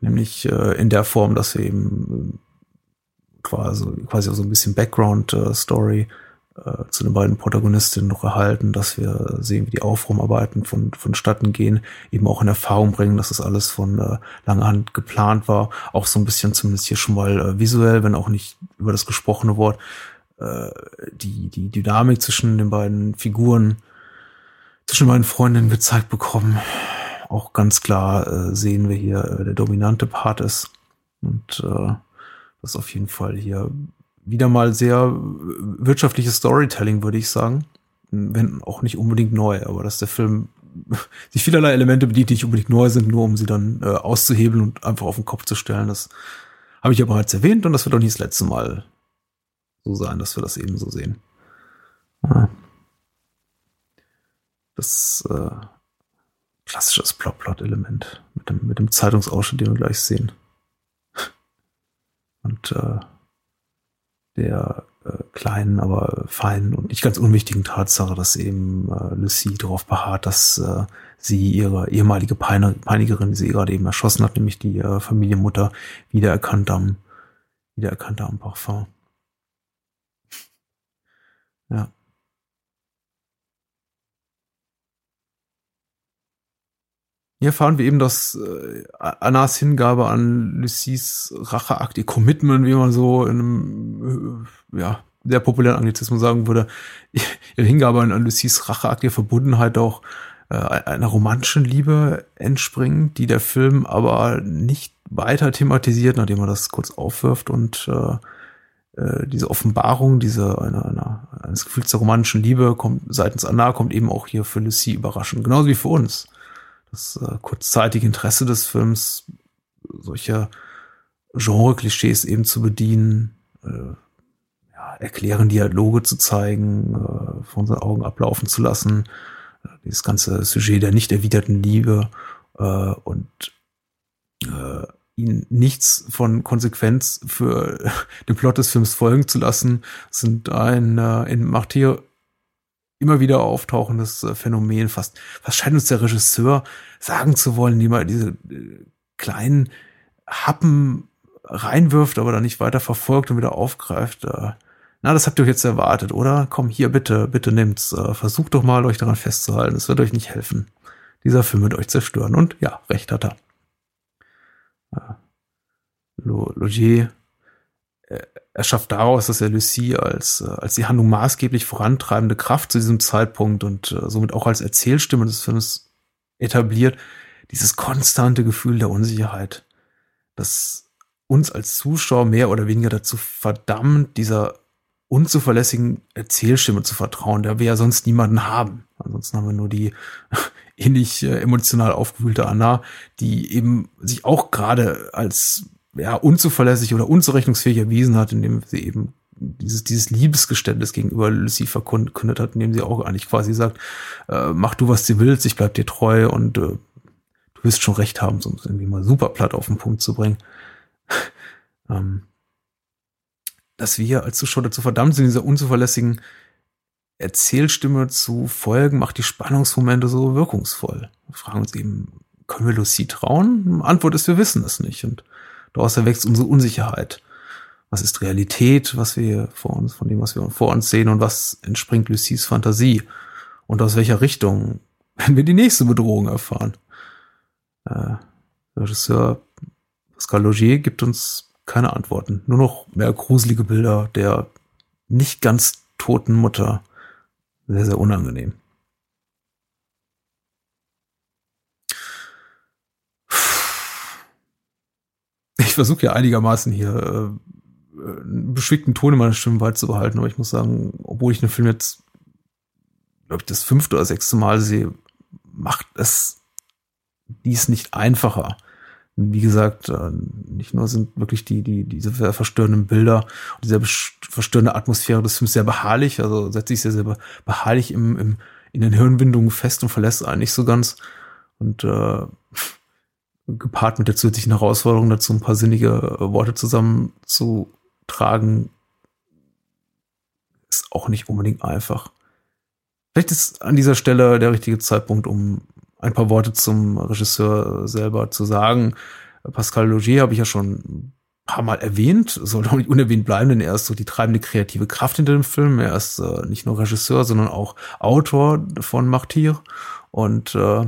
nämlich äh, in der Form, dass wir eben äh, quasi, quasi so ein bisschen Background-Story äh, zu den beiden Protagonistinnen noch erhalten, dass wir sehen, wie die Aufräumarbeiten von, vonstatten gehen, eben auch in Erfahrung bringen, dass das alles von äh, langer Hand geplant war, auch so ein bisschen zumindest hier schon mal äh, visuell, wenn auch nicht über das gesprochene Wort, äh, die, die Dynamik zwischen den beiden Figuren, zwischen meinen Freundinnen gezeigt bekommen. Auch ganz klar äh, sehen wir hier, äh, der dominante Part ist. Und äh, das ist auf jeden Fall hier wieder mal sehr wirtschaftliches Storytelling, würde ich sagen. Wenn auch nicht unbedingt neu, aber dass der Film sich vielerlei Elemente bedient, die nicht unbedingt neu sind, nur um sie dann äh, auszuhebeln und einfach auf den Kopf zu stellen. Das habe ich ja bereits erwähnt und das wird auch nicht das letzte Mal so sein, dass wir das eben so sehen. Das äh, klassisches Plot-Plot-Element mit dem, mit dem Zeitungsausschnitt, den wir gleich sehen. Und äh, der äh, kleinen, aber feinen und nicht ganz unwichtigen Tatsache, dass eben äh, Lucie darauf beharrt, dass äh, sie ihre ehemalige Peine, Peinigerin, die sie gerade eben erschossen hat, nämlich die äh, Familienmutter, wiedererkannt am, wiedererkannt am Parfum. Ja. Hier erfahren wir eben, dass äh, Annas Hingabe an Lucies Racheakt, ihr Commitment, wie man so in einem äh, ja, sehr populären Anglizismus sagen würde, ihre Hingabe an, an Lucies Racheakt, ihre Verbundenheit auch äh, einer romantischen Liebe entspringt, die der Film aber nicht weiter thematisiert, nachdem er das kurz aufwirft und äh, äh, diese Offenbarung, diese einer, einer, eines Gefühls der romantischen Liebe kommt seitens Anna kommt eben auch hier für Lucie überraschend, genauso wie für uns. Das äh, kurzzeitige Interesse des Films, solche Genre-Klischees eben zu bedienen, äh, ja, erklären Dialoge zu zeigen, äh, vor unseren Augen ablaufen zu lassen, äh, dieses ganze Sujet der nicht erwiderten Liebe äh, und äh, ihn nichts von Konsequenz für den Plot des Films folgen zu lassen, sind ein äh, in Martyr immer wieder auftauchendes äh, Phänomen. Fast, fast scheint uns der Regisseur sagen zu wollen, die mal diese äh, kleinen Happen reinwirft, aber dann nicht weiter verfolgt und wieder aufgreift. Äh, na, das habt ihr euch jetzt erwartet, oder? Komm, hier, bitte, bitte nimmt's. Versucht doch mal, euch daran festzuhalten. Es wird euch nicht helfen. Dieser Film wird euch zerstören. Und ja, recht hat er. Logier er schafft daraus, dass er Lucie als, äh, als die Handlung maßgeblich vorantreibende Kraft zu diesem Zeitpunkt und äh, somit auch als Erzählstimme des Films etabliert, dieses konstante Gefühl der Unsicherheit, das uns als Zuschauer mehr oder weniger dazu verdammt, dieser unzuverlässigen Erzählstimme zu vertrauen, der wir ja sonst niemanden haben. Ansonsten haben wir nur die ähnlich äh, emotional aufgewühlte Anna, die eben sich auch gerade als ja, unzuverlässig oder unzurechnungsfähig erwiesen hat, indem sie eben dieses, dieses Liebesgeständnis gegenüber Lucy verkündet hat, indem sie auch eigentlich quasi sagt, äh, mach du, was du willst, ich bleib dir treu und äh, du wirst schon recht haben, um es irgendwie mal super platt auf den Punkt zu bringen. ähm, dass wir als Zuschauer dazu verdammt sind, dieser unzuverlässigen Erzählstimme zu folgen, macht die Spannungsmomente so wirkungsvoll. Wir fragen uns eben, können wir Lucy trauen? Antwort ist, wir wissen es nicht. Und Daraus erwächst unsere Unsicherheit. Was ist Realität, was wir vor uns, von dem, was wir vor uns sehen und was entspringt Lucies Fantasie? Und aus welcher Richtung werden wir die nächste Bedrohung erfahren? Äh, Regisseur Pascal Logier gibt uns keine Antworten. Nur noch mehr gruselige Bilder der nicht ganz toten Mutter. Sehr, sehr unangenehm. ich versuche ja einigermaßen hier äh, einen beschwingten Ton in meiner Stimme beizubehalten, aber ich muss sagen, obwohl ich den Film jetzt, glaube ich, das fünfte oder sechste Mal sehe, macht es dies nicht einfacher, wie gesagt, äh, nicht nur sind wirklich die, die, diese verstörenden Bilder und diese verstörende Atmosphäre des Films sehr beharrlich, also setzt sich sehr, sehr beharrlich im, im, in den Hirnwindungen fest und verlässt einen nicht so ganz. Und äh, gepaart mit der zusätzlichen Herausforderung dazu, ein paar sinnige Worte zusammenzutragen, ist auch nicht unbedingt einfach. Vielleicht ist an dieser Stelle der richtige Zeitpunkt, um ein paar Worte zum Regisseur selber zu sagen. Pascal Logier habe ich ja schon ein paar Mal erwähnt, soll doch nicht unerwähnt bleiben, denn er ist so die treibende kreative Kraft hinter dem Film. Er ist äh, nicht nur Regisseur, sondern auch Autor von Martyr und äh,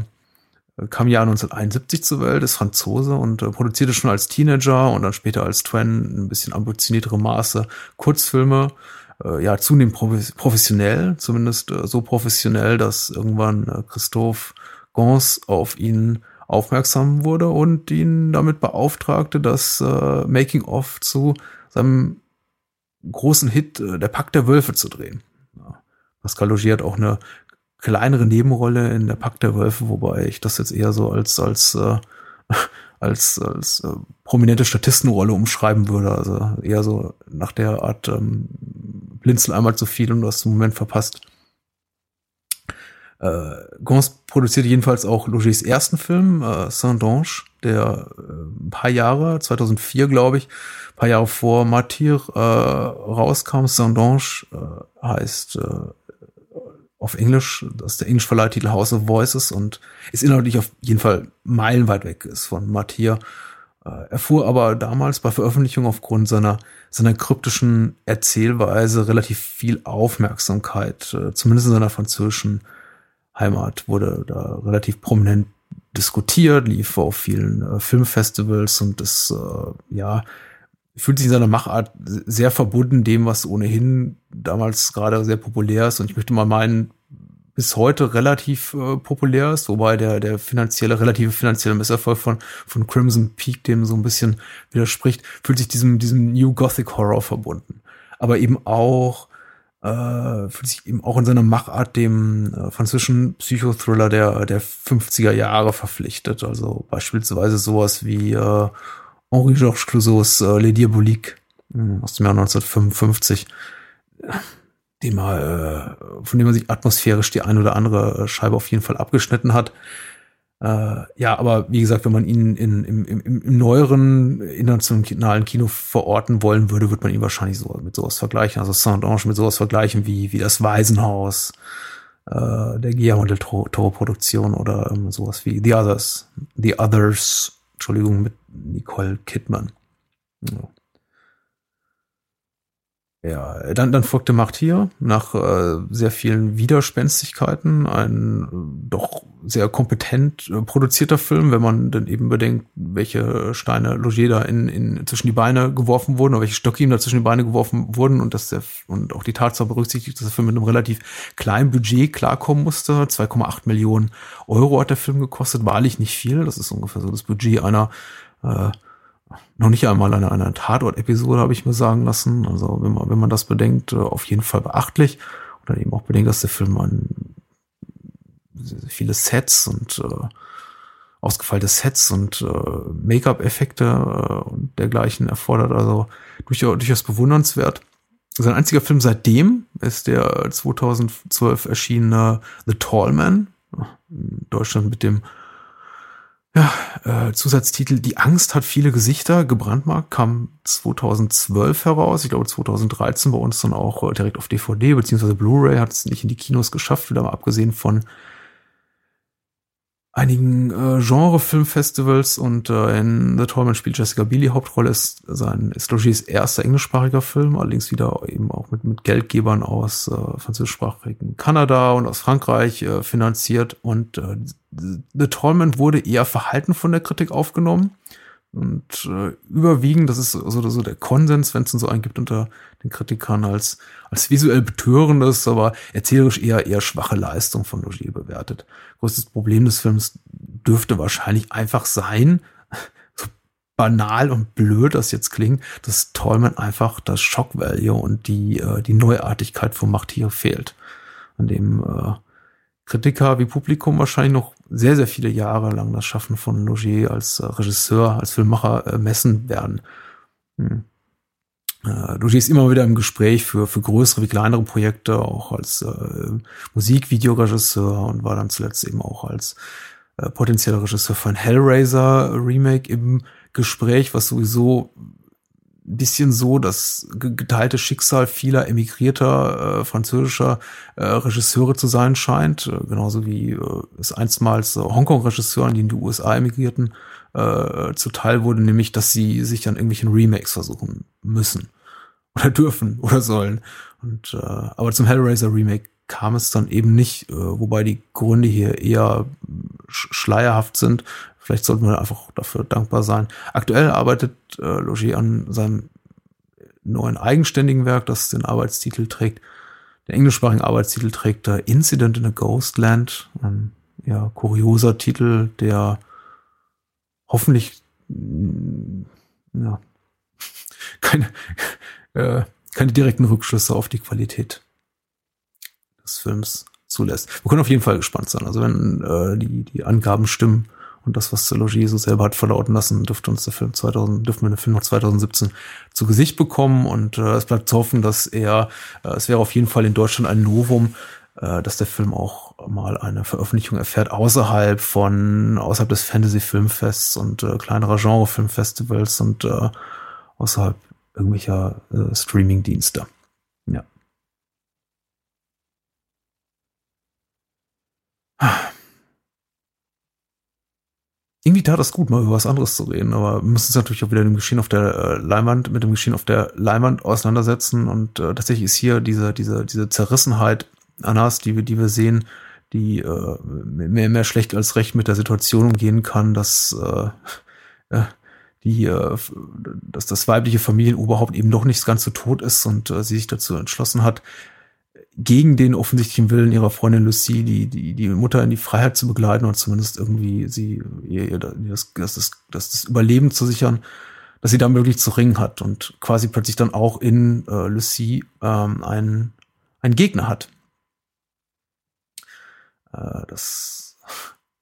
kam Jahr 1971 zur Welt, ist Franzose und äh, produzierte schon als Teenager und dann später als Twen ein bisschen ambitioniertere Maße Kurzfilme äh, ja zunehmend professionell, zumindest äh, so professionell, dass irgendwann äh, Christophe Gans auf ihn aufmerksam wurde und ihn damit beauftragte, das äh, Making-of zu seinem großen Hit äh, Der Pakt der Wölfe zu drehen. Ja. Pascal Logier hat auch eine kleinere Nebenrolle in Der Pakt der Wölfe, wobei ich das jetzt eher so als als äh, als, als äh, prominente Statistenrolle umschreiben würde. Also eher so nach der Art ähm, blinzel einmal zu viel und du hast den Moment verpasst. Äh, Gons produzierte jedenfalls auch Logis ersten Film, äh, Saint-Dange, der äh, ein paar Jahre, 2004 glaube ich, ein paar Jahre vor Martyr äh, rauskam. Saint-Dange äh, heißt äh, auf Englisch, das ist der englisch Verleihtitel House of Voices und ist inhaltlich auf jeden Fall meilenweit weg ist von Martyr. Äh, erfuhr aber damals bei Veröffentlichung aufgrund seiner, seiner kryptischen Erzählweise relativ viel Aufmerksamkeit, äh, zumindest in seiner französischen Heimat wurde da relativ prominent diskutiert, lief auf vielen äh, Filmfestivals und es äh, ja fühlt sich in seiner Machart sehr verbunden dem, was ohnehin damals gerade sehr populär ist und ich möchte mal meinen, bis heute relativ äh, populär ist, wobei der, der finanzielle, relative finanzielle Misserfolg von, von Crimson Peak dem so ein bisschen widerspricht, fühlt sich diesem, diesem New Gothic Horror verbunden. Aber eben auch äh, fühlt sich eben auch in seiner Machart dem äh, französischen Psychothriller der, der 50er Jahre verpflichtet. Also beispielsweise sowas wie äh, Henri Georges Clouseau's äh, Les Diaboliques äh, aus dem Jahr 1955, dem er, äh, von dem man sich atmosphärisch die ein oder andere Scheibe auf jeden Fall abgeschnitten hat. Äh, ja, aber wie gesagt, wenn man ihn in, im, im, im neueren internationalen Kino verorten wollen würde, würde man ihn wahrscheinlich so mit sowas vergleichen. Also Saint-Ange mit sowas vergleichen wie, wie das Waisenhaus äh, der Guillermo del Toro-Produktion oder ähm, sowas wie The Others. The Others, Entschuldigung, mit Nicole Kidman. Ja. Ja, dann, dann folgte Martyr nach äh, sehr vielen Widerspenstigkeiten, ein äh, doch sehr kompetent äh, produzierter Film, wenn man dann eben bedenkt, welche Steine Logier da in, in zwischen die Beine geworfen wurden oder welche Stöcke ihm da zwischen die Beine geworfen wurden und dass der und auch die Tatsache berücksichtigt, dass der Film mit einem relativ kleinen Budget klarkommen musste. 2,8 Millionen Euro hat der Film gekostet, wahrlich nicht viel. Das ist ungefähr so das Budget einer äh, noch nicht einmal eine, eine Tatort-Episode, habe ich mir sagen lassen. Also wenn man, wenn man das bedenkt, äh, auf jeden Fall beachtlich. Oder eben auch bedenkt, dass der Film an viele Sets und äh, ausgefeilte Sets und äh, Make-up-Effekte äh, und dergleichen erfordert. Also durchaus, durchaus bewundernswert. Sein einziger Film seitdem ist der 2012 erschienene The Tall Man. In Deutschland mit dem ja, äh, Zusatztitel Die Angst hat viele Gesichter, gebrandmarkt, kam 2012 heraus. Ich glaube 2013 bei uns dann auch äh, direkt auf DVD beziehungsweise Blu-ray hat es nicht in die Kinos geschafft, wieder mal abgesehen von einigen äh, Genre-Filmfestivals und äh, in The Tallman spielt Jessica Biel die Hauptrolle, ist sein ist Logiers erster englischsprachiger Film, allerdings wieder eben auch mit, mit Geldgebern aus äh, französischsprachigen Kanada und aus Frankreich äh, finanziert und äh, The Tallman wurde eher verhalten von der Kritik aufgenommen und äh, überwiegend, das ist so, so der Konsens, wenn es so einen gibt unter den Kritikern, als, als visuell betörendes, aber erzählerisch eher eher schwache Leistung von Logier bewertet. Größtes Problem des Films dürfte wahrscheinlich einfach sein, so banal und blöd das jetzt klingt, dass Tallman einfach das Shock Value und die, äh, die Neuartigkeit von Macht hier fehlt. An dem äh, Kritiker wie Publikum wahrscheinlich noch sehr, sehr viele Jahre lang das Schaffen von Logier als äh, Regisseur, als Filmmacher äh, messen werden. Hm. Äh, Logier ist immer wieder im Gespräch für, für größere wie kleinere Projekte, auch als äh, Musikvideoregisseur und war dann zuletzt eben auch als äh, potenzieller Regisseur von Hellraiser Remake im Gespräch, was sowieso bisschen so das geteilte Schicksal vieler emigrierter äh, französischer äh, Regisseure zu sein scheint, äh, genauso wie äh, es einstmals äh, Hongkong-Regisseuren, die in die USA emigrierten, äh, zuteil wurde, nämlich, dass sie sich an irgendwelchen Remakes versuchen müssen oder dürfen oder sollen. Und äh, aber zum Hellraiser Remake kam es dann eben nicht, äh, wobei die Gründe hier eher sch schleierhaft sind. Vielleicht sollten wir einfach dafür dankbar sein. Aktuell arbeitet äh, Logier an seinem neuen eigenständigen Werk, das den Arbeitstitel trägt. Der englischsprachige Arbeitstitel trägt äh, Incident in a Ghostland. Ein ja, kurioser Titel, der hoffentlich mm, ja, keine, äh, keine direkten Rückschlüsse auf die Qualität des Films zulässt. Wir können auf jeden Fall gespannt sein. Also wenn äh, die, die Angaben stimmen und das, was Logier so selber hat verlauten lassen, dürfte uns der Film 2000, dürfen wir den Film noch 2017 zu Gesicht bekommen und äh, es bleibt zu hoffen, dass er, äh, es wäre auf jeden Fall in Deutschland ein Novum, äh, dass der Film auch mal eine Veröffentlichung erfährt außerhalb von, außerhalb des Fantasy-Filmfests und äh, kleinerer Genre-Filmfestivals und äh, außerhalb irgendwelcher äh, Streaming-Dienste. Ja. Irgendwie tat das gut, mal über was anderes zu reden, aber wir müssen uns natürlich auch wieder dem Geschehen auf der äh, Leinwand, mit dem Geschehen auf der Leinwand auseinandersetzen und äh, tatsächlich ist hier diese, diese, diese Zerrissenheit Annas, die wir, die wir sehen, die äh, mehr, mehr schlecht als recht mit der Situation umgehen kann, dass äh, äh die, äh, dass das weibliche Familienoberhaupt eben doch nicht ganz so tot ist und äh, sie sich dazu entschlossen hat, gegen den offensichtlichen Willen ihrer Freundin Lucie, die, die, die Mutter in die Freiheit zu begleiten und zumindest irgendwie sie, ihr, ihr das, das, das, das Überleben zu sichern, dass sie da wirklich zu ringen hat und quasi plötzlich dann auch in äh, Lucie ähm, einen, einen Gegner hat. Äh, das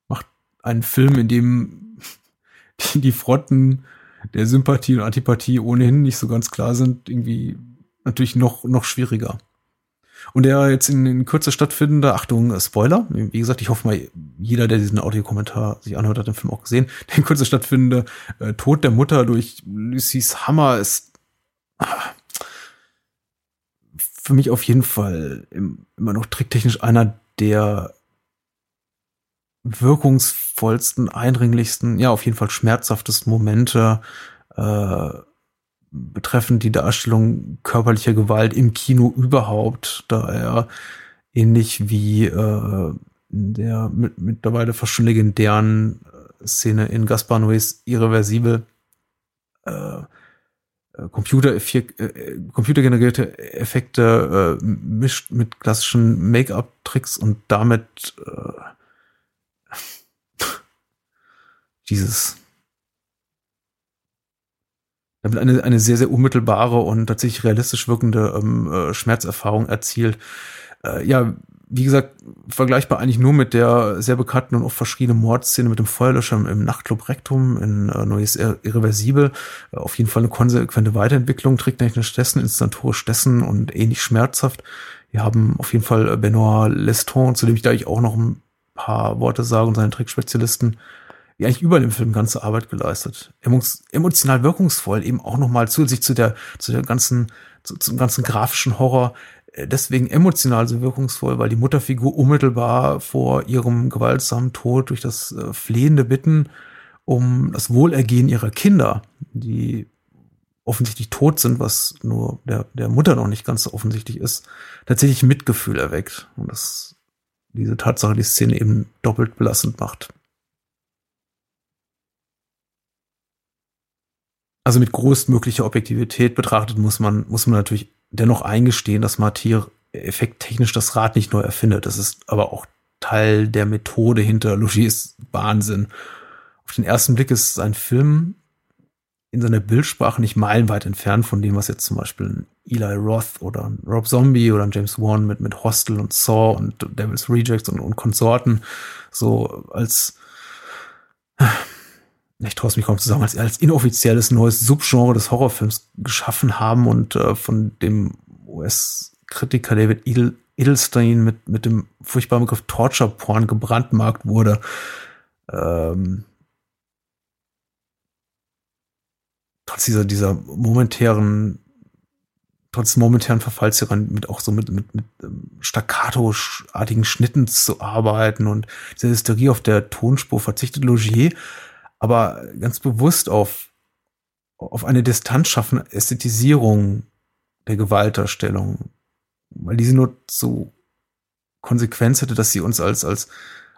macht einen Film, in dem die, die Fronten der Sympathie und Antipathie ohnehin nicht so ganz klar sind, irgendwie natürlich noch, noch schwieriger. Und der jetzt in, in Kürze stattfindende, Achtung, Spoiler, wie gesagt, ich hoffe mal, jeder, der diesen Audiokommentar sich anhört, hat den Film auch gesehen. Der in Kürze stattfindende äh, Tod der Mutter durch Lucy's Hammer ist ah, für mich auf jeden Fall im, immer noch tricktechnisch einer der wirkungsvollsten, eindringlichsten, ja, auf jeden Fall schmerzhaftesten Momente äh, betreffend die Darstellung körperlicher Gewalt im Kino überhaupt, da er ähnlich wie äh, der mit, mittlerweile fast schon legendären äh, Szene in Gaspar Noés Irreversibel äh, äh Computer äh, computergenerierte Effekte äh, mischt mit klassischen Make-up-Tricks und damit äh, dieses damit eine, eine sehr, sehr unmittelbare und tatsächlich realistisch wirkende ähm, äh, Schmerzerfahrung erzielt. Äh, ja, wie gesagt, vergleichbar eigentlich nur mit der sehr bekannten und oft verschriebenen Mordszene mit dem Feuerlöscher im Nachtclub Rectum in äh, Neues Irreversibel. Äh, auf jeden Fall eine konsequente Weiterentwicklung, tricktechnisch dessen, inszenatorisch dessen und ähnlich schmerzhaft. Wir haben auf jeden Fall Benoit Leston, zu dem ich da ich auch noch ein paar Worte sage und seine Trickspezialisten wie eigentlich überall im Film ganze Arbeit geleistet. Emotional wirkungsvoll, eben auch nochmal zusätzlich zu der, zu der ganzen, zu, zum ganzen grafischen Horror, äh, deswegen emotional so wirkungsvoll, weil die Mutterfigur unmittelbar vor ihrem gewaltsamen Tod durch das äh, flehende Bitten um das Wohlergehen ihrer Kinder, die offensichtlich tot sind, was nur der, der Mutter noch nicht ganz so offensichtlich ist, tatsächlich Mitgefühl erweckt. Und das diese Tatsache die Szene eben doppelt belastend macht. Also mit größtmöglicher Objektivität betrachtet, muss man, muss man natürlich dennoch eingestehen, dass Martyr effekttechnisch das Rad nicht neu erfindet. Das ist aber auch Teil der Methode hinter Logiers Wahnsinn. Auf den ersten Blick ist es ein Film, in seiner Bildsprache nicht meilenweit entfernt von dem, was jetzt zum Beispiel ein Eli Roth oder ein Rob Zombie oder ein James Wan mit, mit Hostel und Saw und Devil's Rejects und, und Konsorten so als ich traue es mich kaum zu sagen, als, als inoffizielles neues Subgenre des Horrorfilms geschaffen haben und äh, von dem US-Kritiker David Edel, Edelstein mit, mit dem furchtbaren Begriff Torture Porn gebrandmarkt wurde. Ähm, trotz dieser, dieser momentären, trotz momentären Verfalls mit auch so mit, mit, mit ähm, staccato-artigen Schnitten zu arbeiten und diese Hysterie auf der Tonspur verzichtet Logier aber ganz bewusst auf, auf eine Distanz schaffen, Ästhetisierung der Gewaltdarstellung, weil diese nur zu Konsequenz hätte, dass sie uns als, als,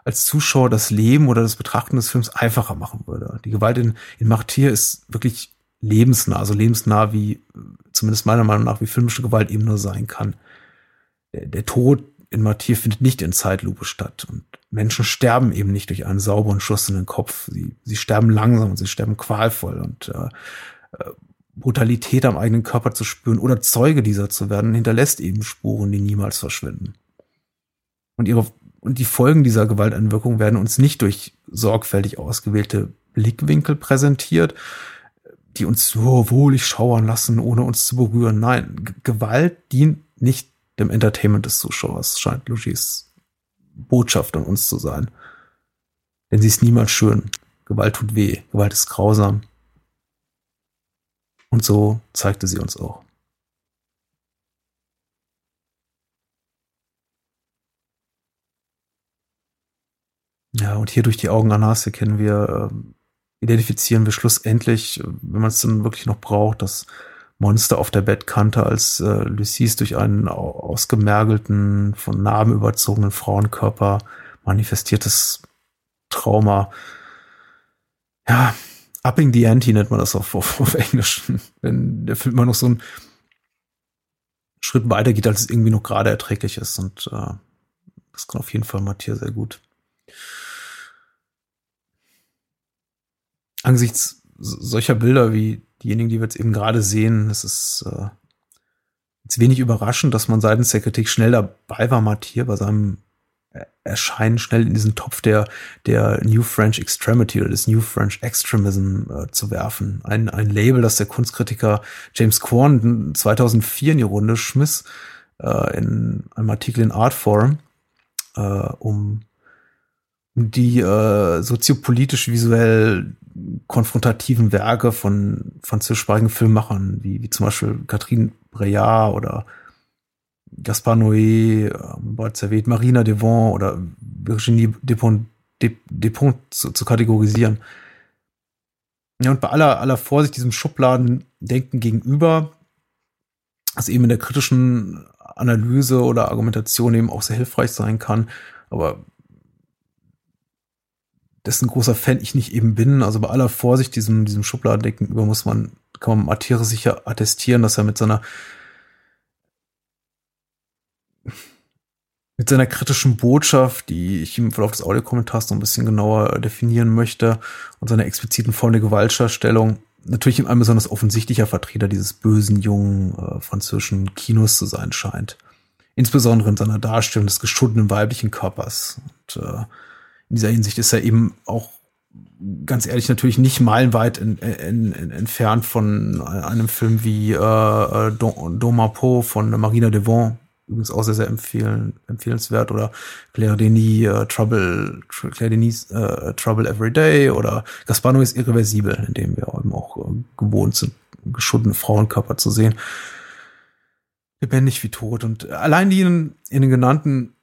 als Zuschauer das Leben oder das Betrachten des Films einfacher machen würde. Die Gewalt in, in Martyr ist wirklich lebensnah, also lebensnah wie, zumindest meiner Meinung nach, wie filmische Gewalt eben nur sein kann. Der, der Tod in Martyr findet nicht in Zeitlupe statt und Menschen sterben eben nicht durch einen sauberen Schuss in den Kopf. Sie, sie sterben langsam und sie sterben qualvoll und äh, äh, Brutalität am eigenen Körper zu spüren oder Zeuge dieser zu werden, hinterlässt eben Spuren, die niemals verschwinden. Und ihre und die Folgen dieser Gewalteinwirkung werden uns nicht durch sorgfältig ausgewählte Blickwinkel präsentiert, die uns so wohlig schauern lassen, ohne uns zu berühren. Nein, Gewalt dient nicht dem Entertainment des Zuschauers, scheint Logis Botschaft an uns zu sein. Denn sie ist niemals schön. Gewalt tut weh. Gewalt ist grausam. Und so zeigte sie uns auch. Ja, und hier durch die Augen Annas kennen wir, äh, identifizieren wir schlussendlich, wenn man es dann wirklich noch braucht, das Monster auf der Bettkante, als äh, Lucis durch einen ausgemergelten, von Narben überzogenen Frauenkörper manifestiertes Trauma. Ja, upping the ante nennt man das auf, auf, auf Englisch. Wenn der Film immer noch so einen Schritt weiter geht, als es irgendwie noch gerade erträglich ist. Und äh, das kann auf jeden Fall Matthias sehr gut. Angesichts solcher Bilder wie diejenigen, die wir jetzt eben gerade sehen, es ist äh, jetzt wenig überraschend, dass man seitens der Kritik schnell dabei war, Matthias bei seinem Erscheinen schnell in diesen Topf der, der New French Extremity oder des New French Extremism äh, zu werfen. Ein, ein Label, das der Kunstkritiker James Corn 2004 in die Runde schmiss, äh, in einem Artikel in Artforum, äh, um die äh, soziopolitisch visuell konfrontativen Werke von französischsprachigen Filmemachern, wie, wie zum Beispiel Catherine Breillat oder Gaspar Noé, äh, bereits erwähnt, Marina Devon oder Virginie Despont, Despont zu, zu kategorisieren. Ja, und bei aller, aller Vorsicht diesem Schubladendenken gegenüber, was eben in der kritischen Analyse oder Argumentation eben auch sehr hilfreich sein kann, aber dessen großer Fan ich nicht eben bin. Also bei aller Vorsicht diesem, diesem Schubladendenken über muss man, kann man Matthäus sicher attestieren, dass er mit seiner mit seiner kritischen Botschaft, die ich im Verlauf des Audiokommentars noch ein bisschen genauer definieren möchte, und seiner expliziten Form der Gewaltdarstellung natürlich ein besonders offensichtlicher Vertreter dieses bösen, jungen äh, französischen Kinos zu sein scheint. Insbesondere in seiner Darstellung des geschundenen weiblichen Körpers. Und, äh, in dieser Hinsicht ist er eben auch ganz ehrlich natürlich nicht meilenweit in, in, in, entfernt von einem Film wie äh, äh Domapo von Marina Devon, übrigens auch sehr, sehr empfehlen, empfehlenswert, oder Claire Denis uh, Trouble, Claire Denis uh, Trouble Every Day oder Gaspano ist irreversibel, in dem wir eben auch uh, gewohnt sind, geschundene Frauenkörper zu sehen. Lebendig wie tot. Und allein die in, in den genannten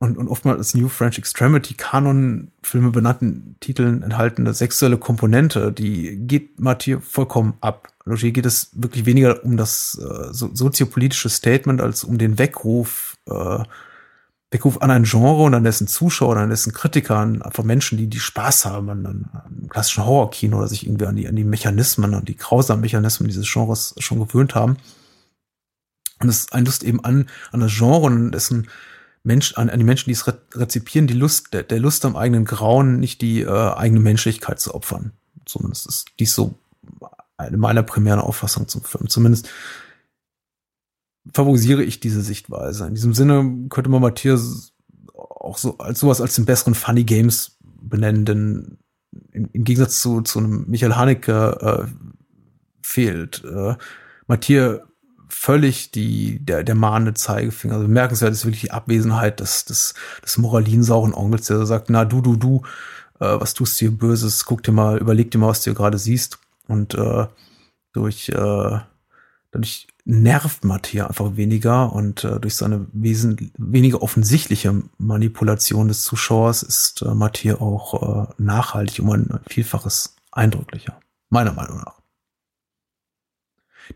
und, und oftmals als New French Extremity Kanon Filme benannten Titeln enthaltene sexuelle Komponente, die geht Mathieu vollkommen ab. Hier geht es wirklich weniger um das äh, so, soziopolitische Statement als um den Weckruf, äh, Weckruf an ein Genre und an dessen Zuschauer, an dessen Kritiker, an einfach Menschen, die die Spaß haben an, an klassischen Horrorkino oder sich irgendwie an die, an die Mechanismen, an die grausamen Mechanismen dieses Genres schon gewöhnt haben. Und es ist ein Lust eben an, an das Genre und dessen Mensch, an, an die Menschen, die es re rezipieren, die Lust, der, der Lust am eigenen Grauen, nicht die äh, eigene Menschlichkeit zu opfern. Zumindest ist dies so eine meiner primären Auffassungen zum Film. Zumindest favorisiere ich diese Sichtweise. In diesem Sinne könnte man Matthias auch so als sowas als den besseren Funny Games benennen, denn im, im Gegensatz zu, zu einem Michael Haneke äh, fehlt äh, Matthias völlig die, der, der mahnende Zeigefinger. Also bemerkenswert ist wirklich die Abwesenheit des, des, des moralinsauren Onkels, der sagt, na du, du, du, äh, was tust du hier Böses? Guck dir mal, überleg dir mal, was du hier gerade siehst. Und äh, durch, äh, dadurch nervt Matthias einfach weniger und äh, durch seine wesen weniger offensichtliche Manipulation des Zuschauers ist äh, Matthias auch äh, nachhaltig um ein Vielfaches eindrücklicher. Meiner Meinung nach.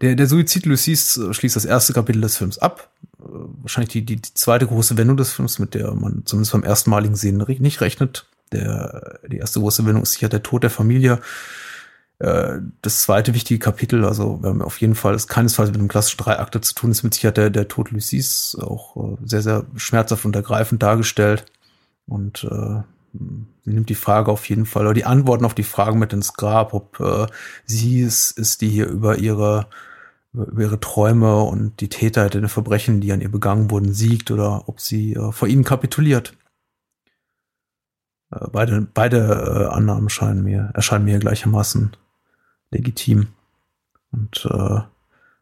Der, der Suizid Lucis äh, schließt das erste Kapitel des Films ab. Äh, wahrscheinlich die, die, die zweite große Wendung des Films, mit der man zumindest beim erstmaligen Sehen nicht rechnet. Der, die erste große Wendung ist sicher der Tod der Familie. Äh, das zweite wichtige Kapitel, also wir haben auf jeden Fall, ist keinesfalls mit einem klassischen Dreiakte zu tun, ist mit Sicherheit der, der Tod Lucis auch sehr, sehr schmerzhaft und ergreifend dargestellt. Und äh, nimmt die Frage auf jeden Fall, oder die Antworten auf die Fragen mit ins Grab, ob äh, sie es ist, die hier über ihre, über ihre Träume und die Täter der Verbrechen, die an ihr begangen wurden, siegt oder ob sie äh, vor ihnen kapituliert. Äh, beide beide äh, Annahmen scheinen mir, erscheinen mir gleichermaßen legitim. Und äh,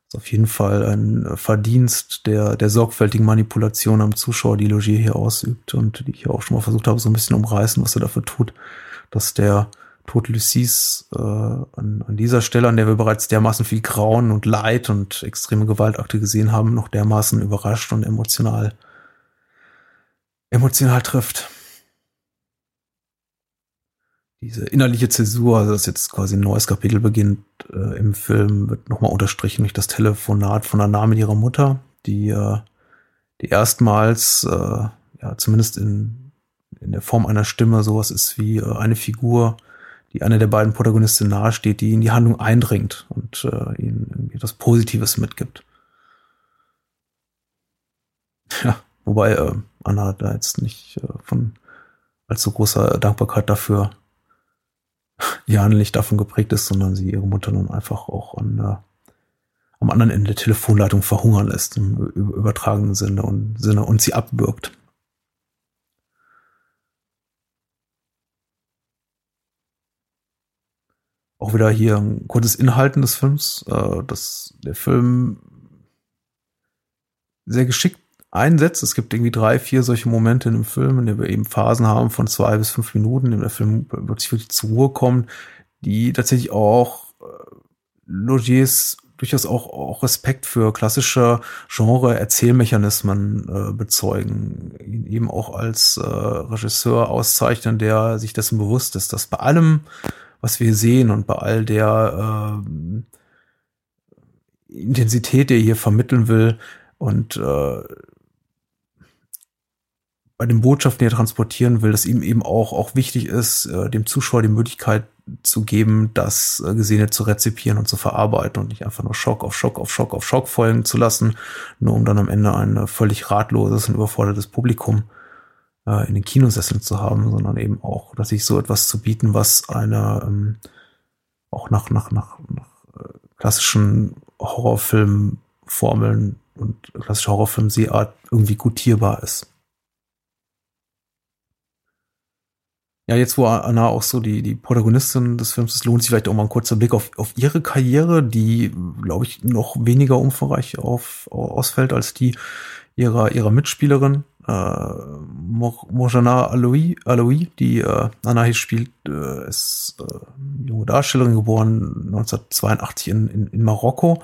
ist auf jeden Fall ein Verdienst der, der sorgfältigen Manipulation am Zuschauer, die Logier hier ausübt und die ich auch schon mal versucht habe, so ein bisschen umreißen, was er dafür tut, dass der Tod Lucis äh, an, an dieser Stelle, an der wir bereits dermaßen viel Grauen und Leid und extreme Gewaltakte gesehen haben, noch dermaßen überrascht und emotional emotional trifft diese innerliche Zäsur, also dass jetzt quasi ein neues Kapitel beginnt äh, im Film, wird nochmal unterstrichen durch das Telefonat von der Name ihrer Mutter, die, äh, die erstmals, äh, ja, zumindest in, in der Form einer Stimme sowas ist wie äh, eine Figur, die einer der beiden Protagonisten nahesteht, die in die Handlung eindringt und äh, ihnen irgendwie etwas Positives mitgibt. Ja, wobei äh, Anna da jetzt nicht äh, von allzu großer Dankbarkeit dafür Jahren nicht davon geprägt ist, sondern sie ihre Mutter nun einfach auch an, äh, am anderen Ende der Telefonleitung verhungern lässt, im übertragenen Sinne und, Sinne und sie abwirkt. Auch wieder hier ein kurzes Inhalten des Films, äh, dass der Film sehr geschickt einsetzt. Es gibt irgendwie drei, vier solche Momente in dem Film, in denen wir eben Phasen haben von zwei bis fünf Minuten, in denen der Film wirklich wirklich zur Ruhe kommt, die tatsächlich auch äh, Logiers durchaus auch, auch Respekt für klassische Genre-Erzählmechanismen äh, bezeugen, ihn eben auch als äh, Regisseur auszeichnen, der sich dessen bewusst ist, dass bei allem, was wir sehen und bei all der äh, Intensität, die er hier vermitteln will und äh, bei den Botschaften, die er transportieren will, dass ihm eben auch, auch wichtig ist, äh, dem Zuschauer die Möglichkeit zu geben, das äh, Gesehene zu rezipieren und zu verarbeiten und nicht einfach nur Schock auf Schock auf Schock auf Schock folgen zu lassen, nur um dann am Ende ein äh, völlig ratloses und überfordertes Publikum äh, in den Kinosesseln zu haben, sondern eben auch, dass sich so etwas zu bieten, was eine ähm, auch nach, nach, nach, nach äh, klassischen Horrorfilmformeln und klassischer Horrorfilm-Seeart irgendwie gutierbar ist. Ja, jetzt wo Anna auch so die, die Protagonistin des Films ist, lohnt sich vielleicht auch mal ein kurzer Blick auf, auf ihre Karriere, die, glaube ich, noch weniger umfangreich auf, ausfällt als die ihrer, ihrer Mitspielerin, äh, Mojana Aloui, Aloui, die äh, Anna hier spielt, äh, ist äh, junge Darstellerin, geboren 1982 in, in, in Marokko.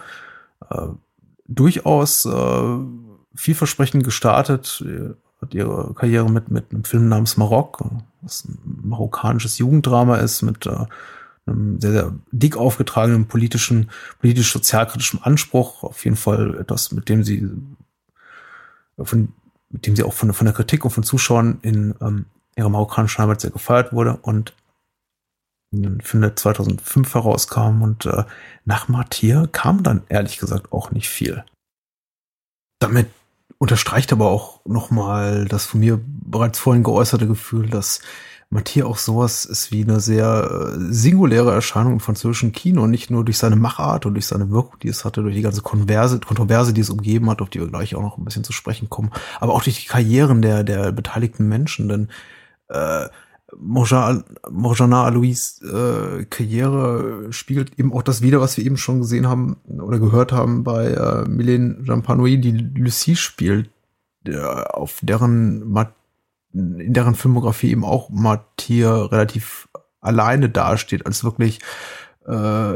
Äh, durchaus äh, vielversprechend gestartet, hat ihre Karriere mit, mit einem Film namens Marok, was ein marokkanisches Jugenddrama ist, mit äh, einem sehr, sehr dick aufgetragenen politischen, politisch-sozialkritischen Anspruch. Auf jeden Fall etwas, mit dem sie von, mit dem sie auch von, von der Kritik und von Zuschauern in ähm, ihrer marokkanischen Heimat sehr gefeiert wurde und ein Film, der 2005 herauskam und äh, nach Martyr kam dann ehrlich gesagt auch nicht viel. Damit unterstreicht aber auch nochmal das von mir bereits vorhin geäußerte Gefühl, dass Mathieu auch sowas ist wie eine sehr äh, singuläre Erscheinung im französischen Kino, nicht nur durch seine Machart und durch seine Wirkung, die es hatte, durch die ganze Kontroverse, Kontroverse, die es umgeben hat, auf die wir gleich auch noch ein bisschen zu sprechen kommen, aber auch durch die Karrieren der, der beteiligten Menschen, denn äh, Morjana Alois äh, Karriere spiegelt eben auch das wieder, was wir eben schon gesehen haben oder gehört haben bei äh, Mylène Jampanoui, die Lucie spielt, der, auf deren in deren Filmografie eben auch Mathieu relativ alleine dasteht, als wirklich äh,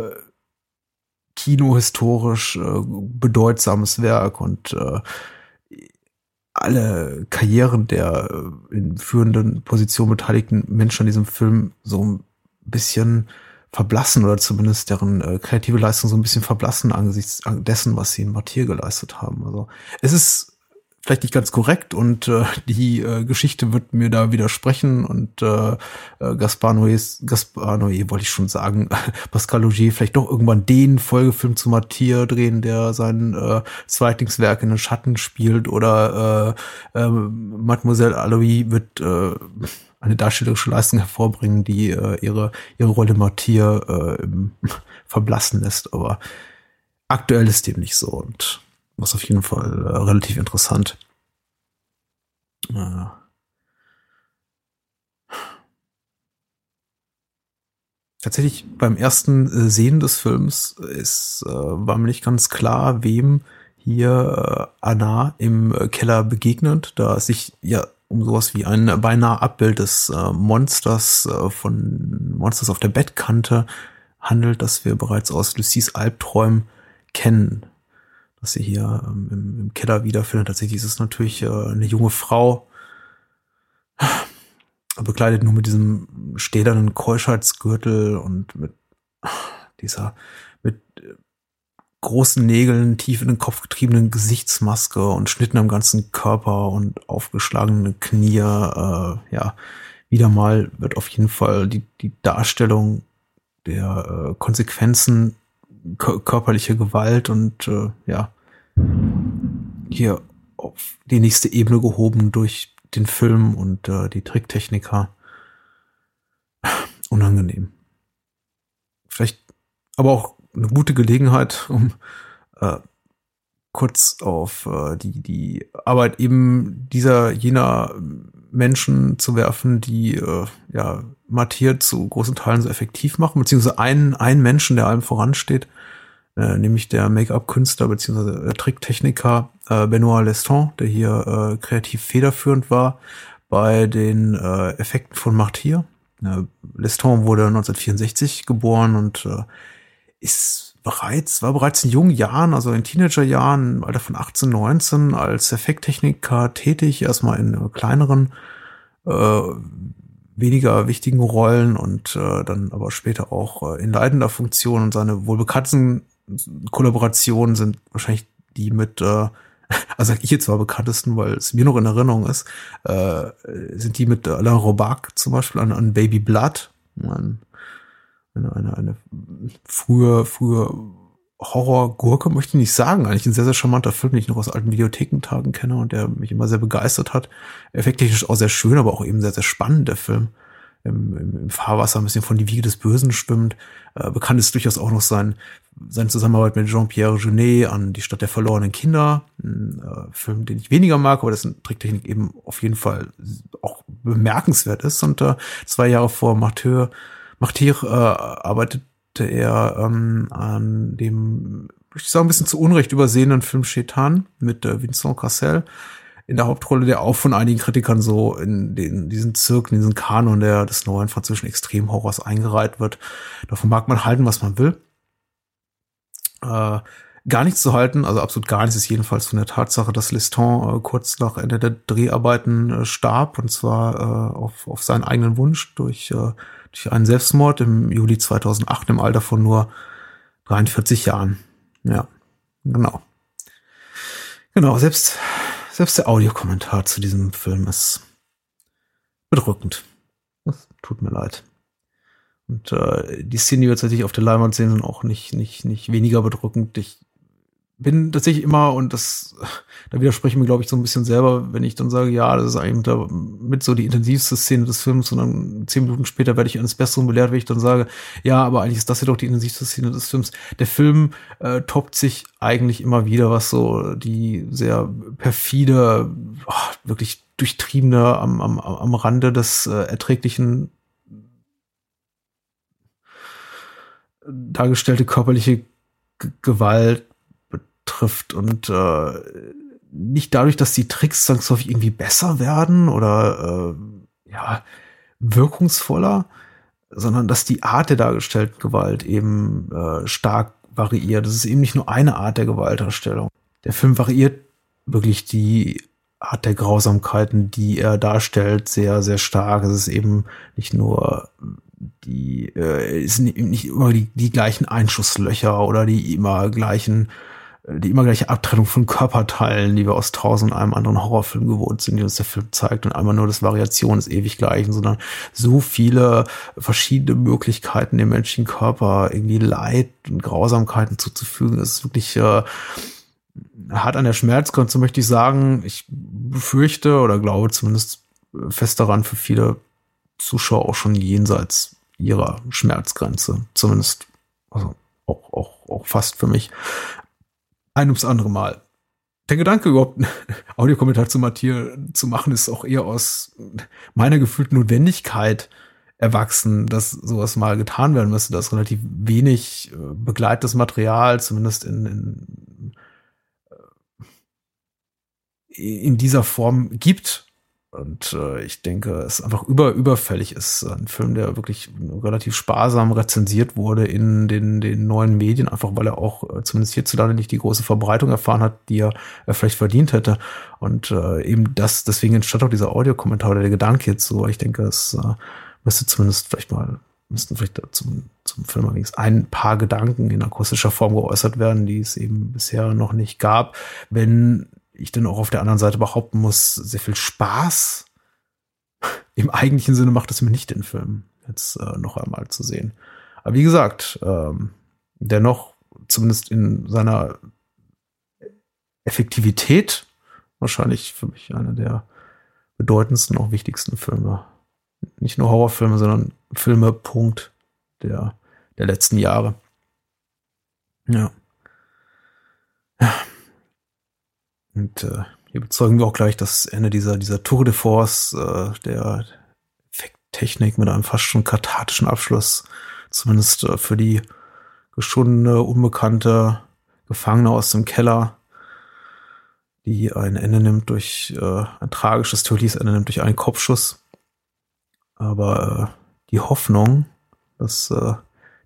kinohistorisch äh, bedeutsames Werk und äh, alle Karrieren der äh, in führenden Positionen beteiligten Menschen an diesem Film so ein bisschen verblassen oder zumindest deren äh, kreative Leistung so ein bisschen verblassen angesichts dessen, was sie in Mathieu geleistet haben. Also es ist vielleicht nicht ganz korrekt und äh, die äh, Geschichte wird mir da widersprechen und äh, äh Gaspar Noé, Gaspar Noé wollte ich schon sagen, Pascal Logier vielleicht doch irgendwann den Folgefilm zu Mathieu drehen, der sein äh, Zweitlingswerk in den Schatten spielt oder äh, äh, Mademoiselle Aloy wird äh, eine darstellerische Leistung hervorbringen, die äh, ihre ihre Rolle Mathieu äh, verblassen lässt, aber aktuell ist dem nicht so und was auf jeden Fall äh, relativ interessant. Äh. Tatsächlich beim ersten äh, Sehen des Films ist, äh, war mir nicht ganz klar, wem hier äh, Anna im äh, Keller begegnet, da es sich ja um sowas wie ein beinahe Abbild des äh, Monsters äh, von Monsters auf der Bettkante handelt, das wir bereits aus Lucies Albträumen kennen was sie hier ähm, im, im, Keller wiederfindet. Tatsächlich ist es natürlich äh, eine junge Frau, bekleidet nur mit diesem stählernen Keuschheitsgürtel und mit dieser, mit äh, großen Nägeln, tief in den Kopf getriebenen Gesichtsmaske und Schnitten am ganzen Körper und aufgeschlagene Knie. Äh, ja, wieder mal wird auf jeden Fall die, die Darstellung der äh, Konsequenzen körperliche Gewalt und äh, ja, hier auf die nächste Ebene gehoben durch den Film und äh, die Tricktechniker. Unangenehm. Vielleicht aber auch eine gute Gelegenheit, um äh, kurz auf äh, die, die Arbeit eben dieser jener Menschen zu werfen, die äh, ja Matthias zu großen Teilen so effektiv machen, beziehungsweise einen, einen Menschen, der allem voransteht, äh, nämlich der Make-up-Künstler bzw. der Tricktechniker äh, Benoit Leston, der hier äh, kreativ federführend war bei den äh, Effekten von Martyr. Äh, Leston wurde 1964 geboren und äh, ist bereits, war bereits in jungen Jahren, also in Teenagerjahren, im Alter von 18, 19, als Effekttechniker tätig, erstmal in äh, kleineren, äh, weniger wichtigen Rollen und äh, dann aber später auch äh, in leitender Funktion und seine wohl bekanntesten Kollaborationen sind wahrscheinlich die mit, äh, also ich jetzt zwar bekanntesten, weil es mir noch in Erinnerung ist, äh, sind die mit Alain Robac zum Beispiel an, an Baby Blood, eine, eine, eine frühe, frühe Horror-Gurke möchte ich nicht sagen. Eigentlich ein sehr, sehr charmanter Film, den ich noch aus alten Videothekentagen kenne und der mich immer sehr begeistert hat. Effekttechnisch auch sehr schön, aber auch eben sehr, sehr spannend, der Film im, im, im Fahrwasser ein bisschen von die Wiege des Bösen schwimmt. Äh, bekannt ist durchaus auch noch sein, seine Zusammenarbeit mit Jean-Pierre Jeunet an Die Stadt der verlorenen Kinder. Ein äh, Film, den ich weniger mag, aber dessen Tricktechnik eben auf jeden Fall auch bemerkenswert ist. Und äh, zwei Jahre vor Martyr, Martyr äh, arbeitete er ähm, an dem, ich sagen, ein bisschen zu Unrecht übersehenen Film Chetan mit äh, Vincent Cassel in der Hauptrolle, der auch von einigen Kritikern so in den, diesen Zirkel, in diesen Kanon der, des neuen französischen Extremhorrors eingereiht wird. Davon mag man halten, was man will. Äh, gar nichts zu halten, also absolut gar nichts ist jedenfalls von der Tatsache, dass Liston äh, kurz nach Ende der Dreharbeiten äh, starb und zwar äh, auf, auf seinen eigenen Wunsch durch, äh, durch einen Selbstmord im Juli 2008 im Alter von nur 43 Jahren. Ja, genau. Genau, selbst selbst der Audiokommentar zu diesem Film ist bedrückend. Das tut mir leid. Und äh, die Szenen, die wir tatsächlich auf der Leinwand sehen, sind auch nicht, nicht, nicht weniger bedrückend. Ich bin tatsächlich immer, und das, da widerspreche ich mir, glaube ich, so ein bisschen selber, wenn ich dann sage, ja, das ist eigentlich mit so die intensivste Szene des Films und dann zehn Minuten später werde ich eines Besseren belehrt, wenn ich dann sage, ja, aber eigentlich ist das ja doch die intensivste Szene des Films. Der Film äh, toppt sich eigentlich immer wieder, was so die sehr perfide, oh, wirklich durchtriebene am, am, am Rande des äh, Erträglichen dargestellte körperliche G Gewalt betrifft und äh, nicht dadurch, dass die Tricks zwangsläufig irgendwie besser werden oder äh, ja wirkungsvoller, sondern dass die Art der dargestellten Gewalt eben äh, stark variiert. Das ist eben nicht nur eine Art der Gewalterstellung. Der Film variiert wirklich die Art der Grausamkeiten, die er darstellt, sehr, sehr stark. Es ist eben nicht nur die, äh, es sind nicht immer die, die gleichen Einschusslöcher oder die immer gleichen die immer gleiche Abtrennung von Körperteilen, die wir aus tausend einem anderen Horrorfilm gewohnt sind, die uns der Film zeigt und einmal nur das Variation des ewig gleichen, sondern so viele verschiedene Möglichkeiten dem menschlichen Körper irgendwie Leid und Grausamkeiten zuzufügen. Das ist wirklich äh, hart an der Schmerzgrenze, möchte ich sagen. Ich befürchte oder glaube zumindest fest daran für viele Zuschauer auch schon jenseits ihrer Schmerzgrenze. Zumindest also auch, auch, auch fast für mich ein ums andere Mal. Der Gedanke, überhaupt einen Audiokommentar zu Matthias zu machen, ist auch eher aus meiner gefühlten Notwendigkeit erwachsen, dass sowas mal getan werden müsste, dass relativ wenig äh, begleitetes Material, zumindest in, in, äh, in dieser Form gibt und äh, ich denke, es einfach über überfällig ist. Ein Film, der wirklich relativ sparsam rezensiert wurde in den, den neuen Medien, einfach weil er auch äh, zumindest hierzulande nicht die große Verbreitung erfahren hat, die er äh, vielleicht verdient hätte. Und äh, eben das, deswegen entstand auch dieser Audiokommentar oder der Gedanke jetzt so. Ich denke, es äh, müsste zumindest vielleicht mal, müssten vielleicht zum, zum Film allerdings ein paar Gedanken in akustischer Form geäußert werden, die es eben bisher noch nicht gab. Wenn ich dann auch auf der anderen Seite behaupten muss, sehr viel Spaß im eigentlichen Sinne macht es mir nicht, den Film jetzt äh, noch einmal zu sehen. Aber wie gesagt, ähm, dennoch zumindest in seiner Effektivität wahrscheinlich für mich einer der bedeutendsten, auch wichtigsten Filme. Nicht nur Horrorfilme, sondern Filme, Punkt, der, der letzten Jahre. Ja. Ja. Und äh, hier bezeugen wir auch gleich das Ende dieser, dieser Tour de Force, äh, der Effekttechnik mit einem fast schon kathartischen Abschluss, zumindest äh, für die geschundene, unbekannte Gefangene aus dem Keller, die ein Ende nimmt durch äh, ein tragisches, tödliches Ende nimmt durch einen Kopfschuss. Aber äh, die Hoffnung, dass äh,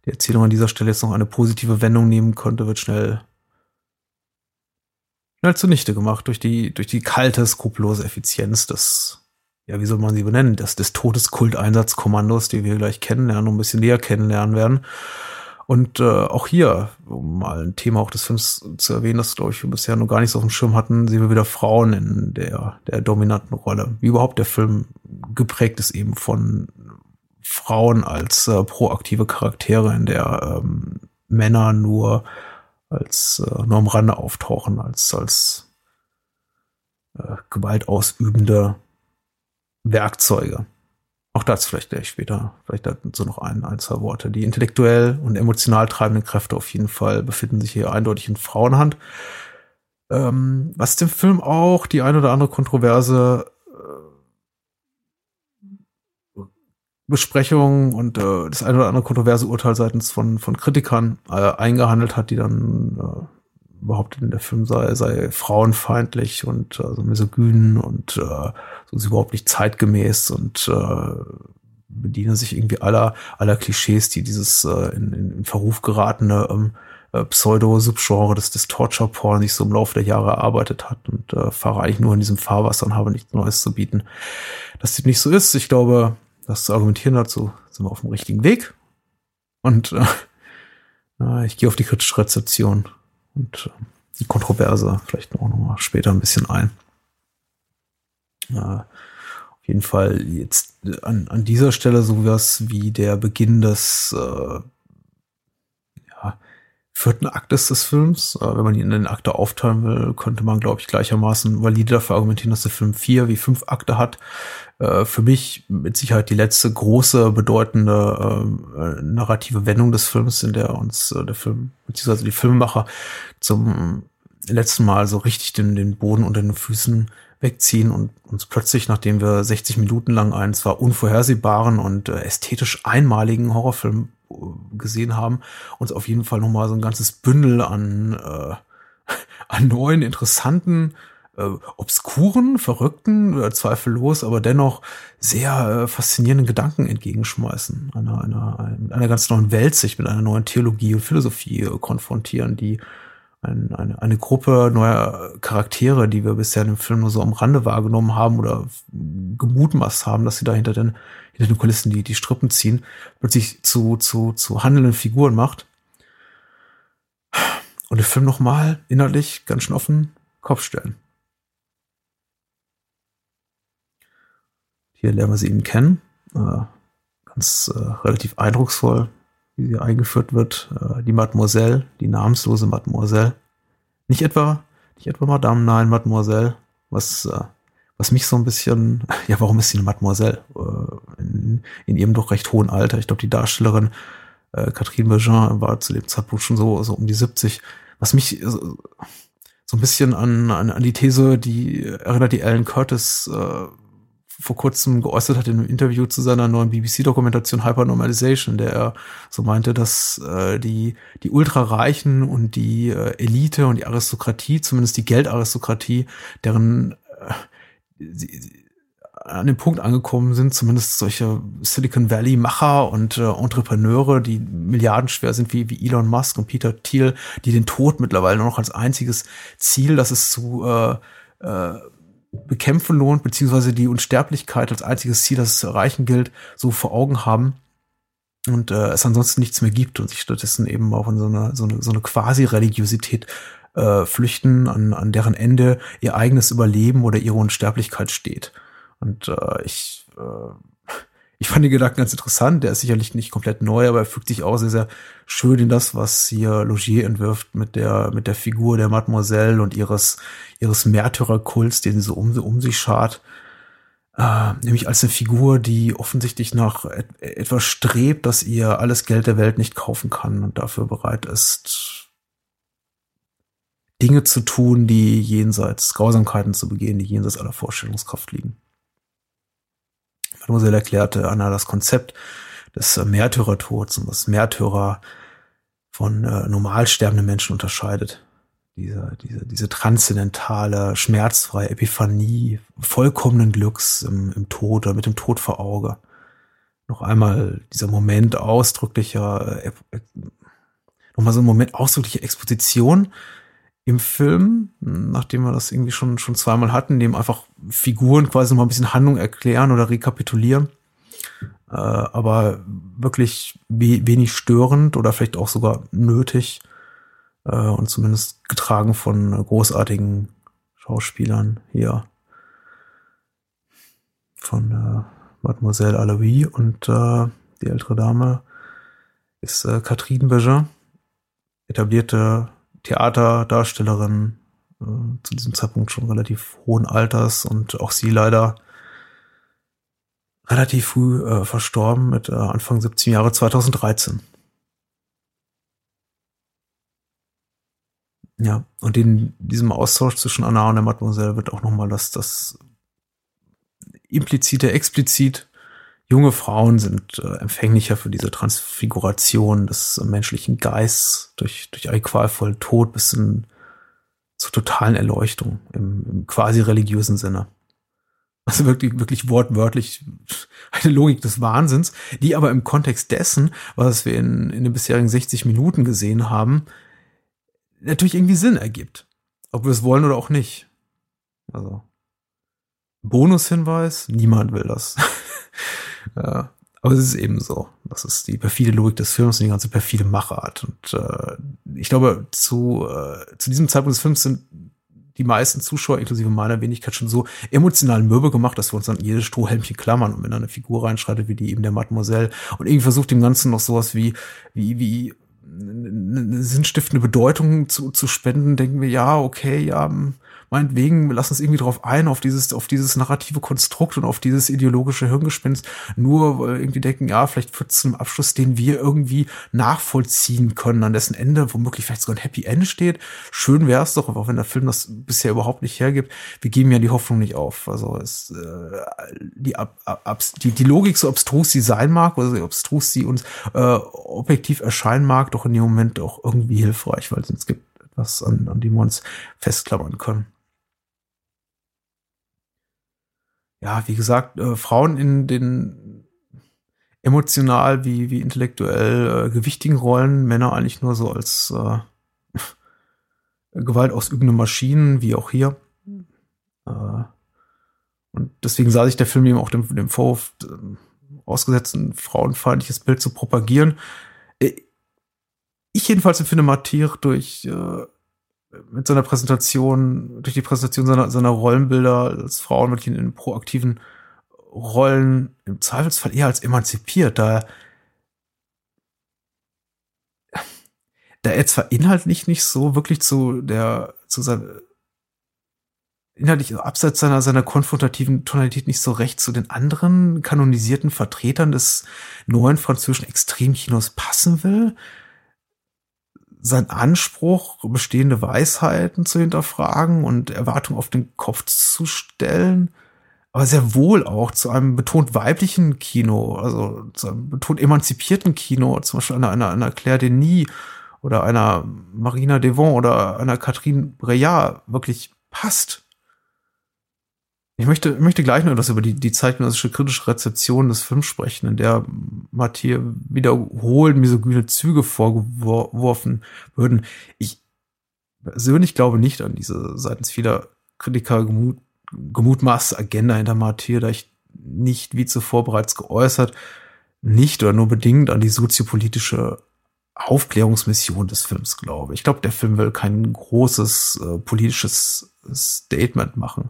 die Erzählung an dieser Stelle jetzt noch eine positive Wendung nehmen könnte, wird schnell schnell zunichte gemacht durch die, durch die kalte, skrupellose Effizienz des, ja, wie soll man sie benennen, des, des Todeskult-Einsatzkommandos, die wir gleich kennenlernen und ein bisschen näher kennenlernen werden. Und äh, auch hier, um mal ein Thema auch des Films zu erwähnen, das glaube ich wir bisher noch gar nicht so auf dem Schirm hatten, sehen wir wieder Frauen in der, der dominanten Rolle. Wie überhaupt der Film geprägt ist eben von Frauen als äh, proaktive Charaktere, in der ähm, Männer nur als äh, nur am Rande auftauchen, als, als äh, gewaltausübende Werkzeuge. Auch das vielleicht gleich später, vielleicht dazu noch ein, ein, zwei Worte. Die intellektuell und emotional treibenden Kräfte auf jeden Fall befinden sich hier eindeutig in Frauenhand. Ähm, was dem Film auch die ein oder andere Kontroverse Besprechungen und äh, das eine oder andere kontroverse Urteil seitens von, von Kritikern äh, eingehandelt hat, die dann äh, behaupteten, der Film sei, sei frauenfeindlich und äh, so misogyn und äh, so ist überhaupt nicht zeitgemäß und äh, bediene sich irgendwie aller, aller Klischees, die dieses äh, in, in Verruf geratene ähm, äh, Pseudo-Subgenre des, des Torture-Porn sich so im Laufe der Jahre erarbeitet hat und äh, fahre eigentlich nur in diesem Fahrwasser und habe nichts Neues zu bieten. Dass das nicht so ist, ich glaube, das zu argumentieren dazu, sind wir auf dem richtigen Weg. Und äh, ich gehe auf die kritische Rezeption und äh, die Kontroverse vielleicht auch noch mal später ein bisschen ein. Äh, auf jeden Fall jetzt an, an dieser Stelle sowas wie der Beginn des äh, vierten Aktes des Films. Äh, wenn man ihn in den Akte aufteilen will, könnte man, glaube ich, gleichermaßen valide dafür argumentieren, dass der Film vier wie fünf Akte hat. Äh, für mich mit Sicherheit die letzte große, bedeutende äh, narrative Wendung des Films, in der uns äh, der Film, beziehungsweise die Filmemacher zum letzten Mal so richtig den, den Boden unter den Füßen wegziehen und uns plötzlich, nachdem wir 60 Minuten lang einen zwar unvorhersehbaren und äh, ästhetisch einmaligen Horrorfilm gesehen haben, uns auf jeden Fall nochmal so ein ganzes Bündel an, äh, an neuen, interessanten, äh, obskuren, verrückten, äh, zweifellos, aber dennoch sehr äh, faszinierenden Gedanken entgegenschmeißen. Einer, einer, einer ganz neuen Welt sich mit einer neuen Theologie und Philosophie äh, konfrontieren, die ein, eine, eine Gruppe neuer Charaktere, die wir bisher im Film nur so am Rande wahrgenommen haben oder gemutmaßt haben, dass sie da hinter den, hinter den Kulissen die, die Strippen ziehen, plötzlich zu, zu, zu handelnden Figuren macht. Und den Film nochmal innerlich ganz schön auf den Kopf stellen. Hier lernen wir sie eben kennen. Äh, ganz äh, relativ eindrucksvoll wie sie eingeführt wird, äh, die Mademoiselle, die namenslose Mademoiselle. Nicht etwa, nicht etwa Madame, nein, Mademoiselle, was, äh, was mich so ein bisschen, ja, warum ist sie eine Mademoiselle? Äh, in, in ihrem doch recht hohen Alter. Ich glaube, die Darstellerin äh, Catherine Bergin war zu dem Zeitpunkt schon so, so um die 70. Was mich so, so ein bisschen an, an, an die These, die erinnert die Ellen Curtis äh, vor kurzem geäußert hat in einem Interview zu seiner neuen BBC-Dokumentation Hypernormalization, der er so meinte, dass äh, die, die Ultrareichen und die äh, Elite und die Aristokratie, zumindest die Geldaristokratie, deren äh, sie, an dem Punkt angekommen sind, zumindest solche Silicon Valley Macher und äh, Entrepreneure, die milliardenschwer sind wie, wie Elon Musk und Peter Thiel, die den Tod mittlerweile nur noch als einziges Ziel, das es zu äh, äh, bekämpfen lohnt, beziehungsweise die Unsterblichkeit als einziges Ziel, das es zu erreichen gilt, so vor Augen haben und äh, es ansonsten nichts mehr gibt und sich stattdessen eben auch in so eine, so eine, so eine Quasi-Religiosität äh, flüchten, an, an deren Ende ihr eigenes Überleben oder ihre Unsterblichkeit steht. Und äh, ich äh, ich fand den Gedanken ganz interessant. Der ist sicherlich nicht komplett neu, aber er fügt sich auch sehr, sehr schön in das, was hier Logier entwirft mit der, mit der Figur der Mademoiselle und ihres, ihres Märtyrerkults, den sie so um, um sich schart. Äh, nämlich als eine Figur, die offensichtlich nach et etwas strebt, dass ihr alles Geld der Welt nicht kaufen kann und dafür bereit ist, Dinge zu tun, die jenseits Grausamkeiten zu begehen, die jenseits aller Vorstellungskraft liegen. Mademoiselle erklärte Anna das Konzept des Märtyrertods und was Märtyrer von äh, normal sterbenden Menschen unterscheidet. Diese, diese, diese transzendentale, schmerzfreie Epiphanie vollkommenen Glücks im, im Tod oder mit dem Tod vor Auge. Noch einmal dieser Moment ausdrücklicher, äh, äh, nochmal so ein Moment ausdrücklicher Exposition im Film, nachdem wir das irgendwie schon, schon zweimal hatten, dem einfach Figuren quasi mal ein bisschen Handlung erklären oder rekapitulieren. Äh, aber wirklich we wenig störend oder vielleicht auch sogar nötig äh, und zumindest getragen von großartigen Schauspielern hier. Von äh, Mademoiselle Alois und äh, die ältere Dame ist äh, Catherine Berger, etablierte Theaterdarstellerin, äh, zu diesem Zeitpunkt schon relativ hohen Alters und auch sie leider relativ früh äh, verstorben mit äh, Anfang 17 Jahre 2013. Ja, und in diesem Austausch zwischen Anna und der Mademoiselle wird auch nochmal das, das implizite, explizit junge Frauen sind äh, empfänglicher für diese Transfiguration des menschlichen Geists durch, durch einen qualvollen Tod bis hin zur totalen Erleuchtung im, im quasi religiösen Sinne. Also wirklich, wirklich wortwörtlich eine Logik des Wahnsinns, die aber im Kontext dessen, was wir in, in den bisherigen 60 Minuten gesehen haben, natürlich irgendwie Sinn ergibt. Ob wir es wollen oder auch nicht. Also, Bonushinweis, niemand will das. Aber es ist eben so. Das ist die perfide Logik des Films und die ganze perfide Machart. Und äh, ich glaube, zu, äh, zu diesem Zeitpunkt des Films sind die meisten Zuschauer, inklusive meiner Wenigkeit, schon so emotional mürbe gemacht, dass wir uns an jedes Strohhelmchen klammern und wenn da eine Figur reinschreitet, wie die eben der Mademoiselle und irgendwie versucht dem Ganzen noch sowas wie, wie, wie eine sinnstiftende Bedeutung zu, zu spenden, denken wir, ja, okay, ja, meinetwegen, wir lassen uns irgendwie drauf ein, auf dieses, auf dieses narrative Konstrukt und auf dieses ideologische Hirngespinst, nur irgendwie denken, ja, vielleicht führt es zu einem Abschluss, den wir irgendwie nachvollziehen können, an dessen Ende womöglich vielleicht sogar ein Happy End steht. Schön wäre es doch, auch wenn der Film das bisher überhaupt nicht hergibt. Wir geben ja die Hoffnung nicht auf. Also es, äh, die, ab, ab, die, die Logik, so abstrus sie sein mag, oder so abstrus sie uns äh, objektiv erscheinen mag, doch in dem Moment auch irgendwie hilfreich, weil es gibt etwas, an, an dem wir uns festklammern können. Ja, wie gesagt, äh, Frauen in den emotional wie, wie intellektuell äh, gewichtigen Rollen, Männer eigentlich nur so als äh, gewaltausübende Maschinen, wie auch hier. Äh, und deswegen sah sich der Film eben auch dem, dem Vorwurf äh, ausgesetzt, ein frauenfeindliches Bild zu propagieren. Äh, ich jedenfalls empfinde Mathieu durch äh, mit seiner Präsentation, durch die Präsentation seiner, seiner Rollenbilder als Frauen wirklich in proaktiven Rollen im Zweifelsfall eher als emanzipiert, da da er zwar inhaltlich nicht so wirklich zu der, zu seiner, inhaltlich abseits seiner, seiner konfrontativen Tonalität nicht so recht zu den anderen kanonisierten Vertretern des neuen französischen Extremkinos passen will, sein Anspruch, bestehende Weisheiten zu hinterfragen und Erwartungen auf den Kopf zu stellen, aber sehr wohl auch zu einem betont weiblichen Kino, also zu einem betont emanzipierten Kino, zum Beispiel einer, einer, einer Claire Denis oder einer Marina Devon oder einer Catherine Breillat wirklich passt. Ich möchte, möchte gleich noch etwas über die, die zeitgenössische kritische Rezeption des Films sprechen, in der Mathieu wiederholt misogyne Züge vorgeworfen würden. Ich persönlich glaube nicht an diese seitens vieler Kritiker gemut, gemutmaßte Agenda hinter Mathieu, da ich nicht, wie zuvor bereits geäußert, nicht oder nur bedingt an die soziopolitische Aufklärungsmission des Films glaube. Ich glaube, der Film will kein großes äh, politisches Statement machen.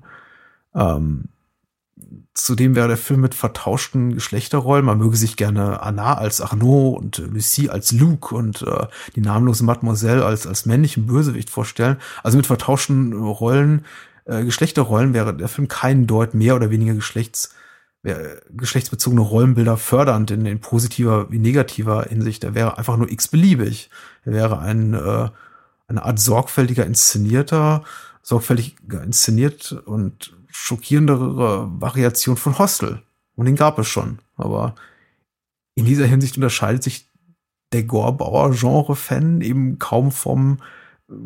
Ähm, zudem wäre der Film mit vertauschten Geschlechterrollen. Man möge sich gerne Anna als Arnaud und Lucie als Luke und äh, die namenlose Mademoiselle als, als männlichen Bösewicht vorstellen. Also mit vertauschten Rollen, äh, Geschlechterrollen wäre der Film kein Deut mehr oder weniger Geschlechts, geschlechtsbezogene Rollenbilder fördernd in, in positiver wie negativer Hinsicht. Er wäre einfach nur x-beliebig. Er wäre ein, äh, eine Art sorgfältiger inszenierter, sorgfältig inszeniert und schockierendere Variation von Hostel. Und den gab es schon. Aber in dieser Hinsicht unterscheidet sich der Gorbauer-Genre-Fan eben kaum vom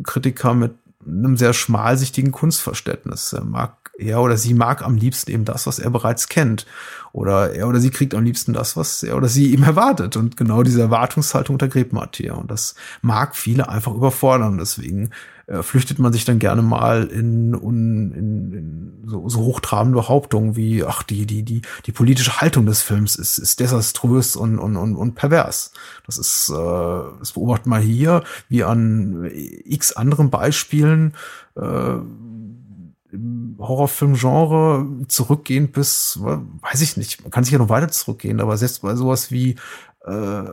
Kritiker mit einem sehr schmalsichtigen Kunstverständnis. Er mag, er oder sie mag am liebsten eben das, was er bereits kennt. Oder er oder sie kriegt am liebsten das, was er oder sie ihm erwartet. Und genau diese Erwartungshaltung untergräbt Matthias. Und das mag viele einfach überfordern. Deswegen äh, flüchtet man sich dann gerne mal in, in, in, so, so hochtrabende Behauptungen wie, ach, die, die, die, die politische Haltung des Films ist, ist desaströs und, und, und, und pervers. Das ist, äh, das beobachtet man hier, wie an x anderen Beispielen, äh, im Horrorfilm-Genre zurückgehend bis, weiß ich nicht, man kann sich ja noch weiter zurückgehen, aber selbst bei sowas wie äh,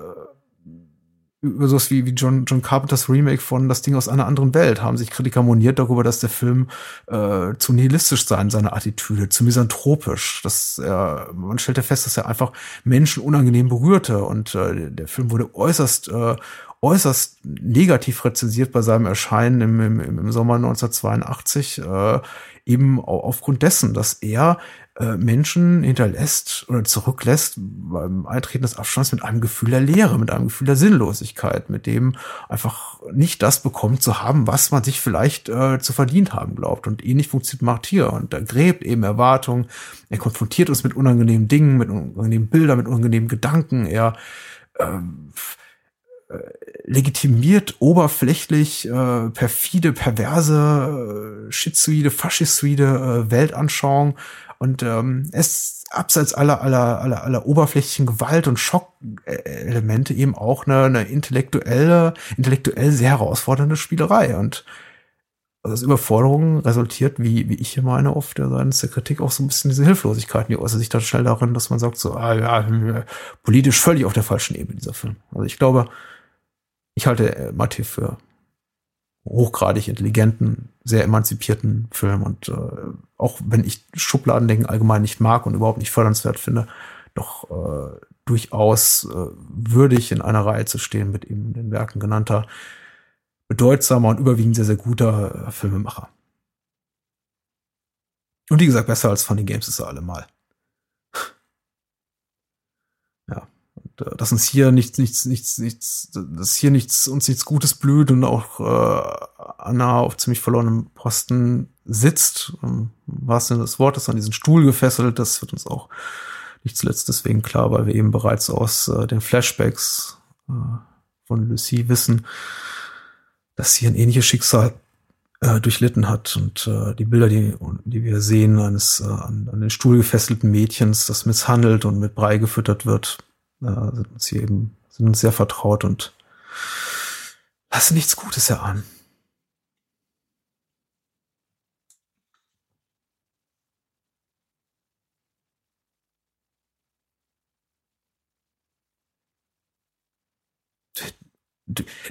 über sowas wie, wie John, John Carpenters Remake von Das Ding aus einer anderen Welt haben sich Kritiker moniert darüber, dass der Film äh, zu nihilistisch sei in seiner Attitüde, zu misanthropisch. Dass er, man stellte fest, dass er einfach Menschen unangenehm berührte und äh, der Film wurde äußerst äh, äußerst negativ rezensiert bei seinem Erscheinen im, im, im Sommer 1982, äh, eben aufgrund dessen, dass er äh, Menschen hinterlässt oder zurücklässt beim Eintreten des Abstands mit einem Gefühl der Leere, mit einem Gefühl der Sinnlosigkeit, mit dem einfach nicht das bekommt zu haben, was man sich vielleicht äh, zu verdient haben glaubt. Und ähnlich funktioniert Martyr und er gräbt eben Erwartungen, er konfrontiert uns mit unangenehmen Dingen, mit unangenehmen Bildern, mit unangenehmen Gedanken, er ähm, äh, legitimiert oberflächlich äh, perfide, perverse, äh, schizoide, faschistoide äh, Weltanschauung und ähm, es abseits aller, aller, aller, aller oberflächlichen Gewalt und Schockelemente eben auch eine, eine intellektuelle, intellektuell sehr herausfordernde Spielerei. Und aus Überforderung resultiert, wie, wie ich hier meine, oft ja seitens der Kritik auch so ein bisschen diese Hilflosigkeit. Die äußert sich dann schnell darin, dass man sagt, so, ah ja, politisch völlig auf der falschen Ebene, dieser Film. Also ich glaube, ich halte äh, Mathieu für hochgradig intelligenten, sehr emanzipierten Film und äh, auch wenn ich Schubladendenken allgemein nicht mag und überhaupt nicht fördernswert finde, doch äh, durchaus äh, würdig in einer Reihe zu stehen mit eben den Werken genannter bedeutsamer und überwiegend sehr, sehr guter äh, Filmemacher. Und wie gesagt, besser als Funny Games ist er allemal. ja. Und, äh, dass uns hier nichts, nichts, nichts, nichts, dass hier nichts, uns nichts Gutes blüht und auch äh, Anna auf ziemlich verlorenem Posten sitzt, ähm, was denn das Wort ist, an diesen Stuhl gefesselt, das wird uns auch nicht zuletzt deswegen klar, weil wir eben bereits aus äh, den Flashbacks äh, von Lucy wissen, dass sie ein ähnliches Schicksal äh, durchlitten hat. Und äh, die Bilder, die, die wir sehen, eines äh, an, an den Stuhl gefesselten Mädchens, das misshandelt und mit Brei gefüttert wird, äh, sind uns hier eben, sind uns sehr vertraut und lassen nichts Gutes erahnen.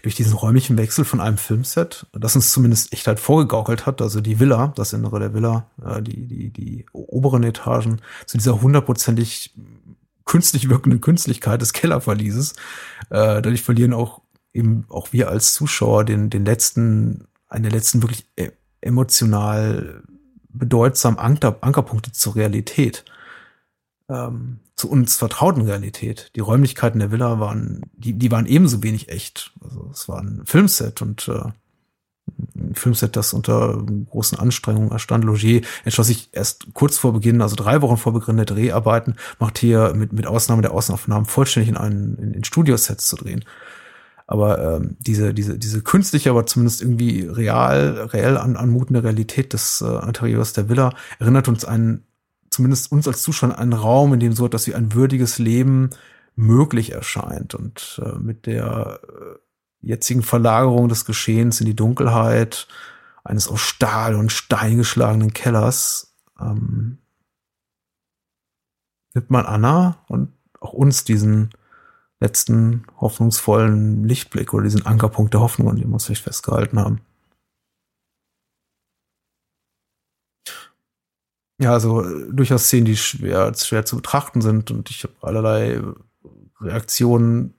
Durch diesen räumlichen Wechsel von einem Filmset, das uns zumindest echt halt vorgegaukelt hat, also die Villa, das Innere der Villa, äh, die, die, die oberen Etagen, zu dieser hundertprozentig künstlich wirkenden Künstlichkeit des Kellerverlieses. Äh, dadurch verlieren auch eben auch wir als Zuschauer den, den letzten, eine der letzten wirklich e, emotional bedeutsam Anker, Ankerpunkte zur Realität ähm, zu uns vertrauten Realität. Die Räumlichkeiten der Villa waren, die, die waren ebenso wenig echt. Also es war ein Filmset und äh, ein Filmset, das unter großen Anstrengungen erstand. Logier entschloss sich erst kurz vor Beginn, also drei Wochen vor Beginn der Dreharbeiten, macht hier mit, mit Ausnahme der Außenaufnahmen vollständig in einen in, in Studiosets zu drehen. Aber ähm, diese, diese, diese künstliche, aber zumindest irgendwie real, reell an, anmutende Realität des äh, Interieurs der Villa erinnert uns an zumindest uns als Zuschauer einen Raum, in dem so etwas wie ein würdiges Leben möglich erscheint. Und äh, mit der äh, jetzigen Verlagerung des Geschehens in die Dunkelheit eines aus Stahl und Stein geschlagenen Kellers ähm, nimmt man Anna und auch uns diesen letzten hoffnungsvollen Lichtblick oder diesen Ankerpunkt der Hoffnung, an dem wir uns vielleicht festgehalten haben. Ja, also äh, durchaus Szenen, die schwer, schwer zu betrachten sind. Und ich habe allerlei Reaktionen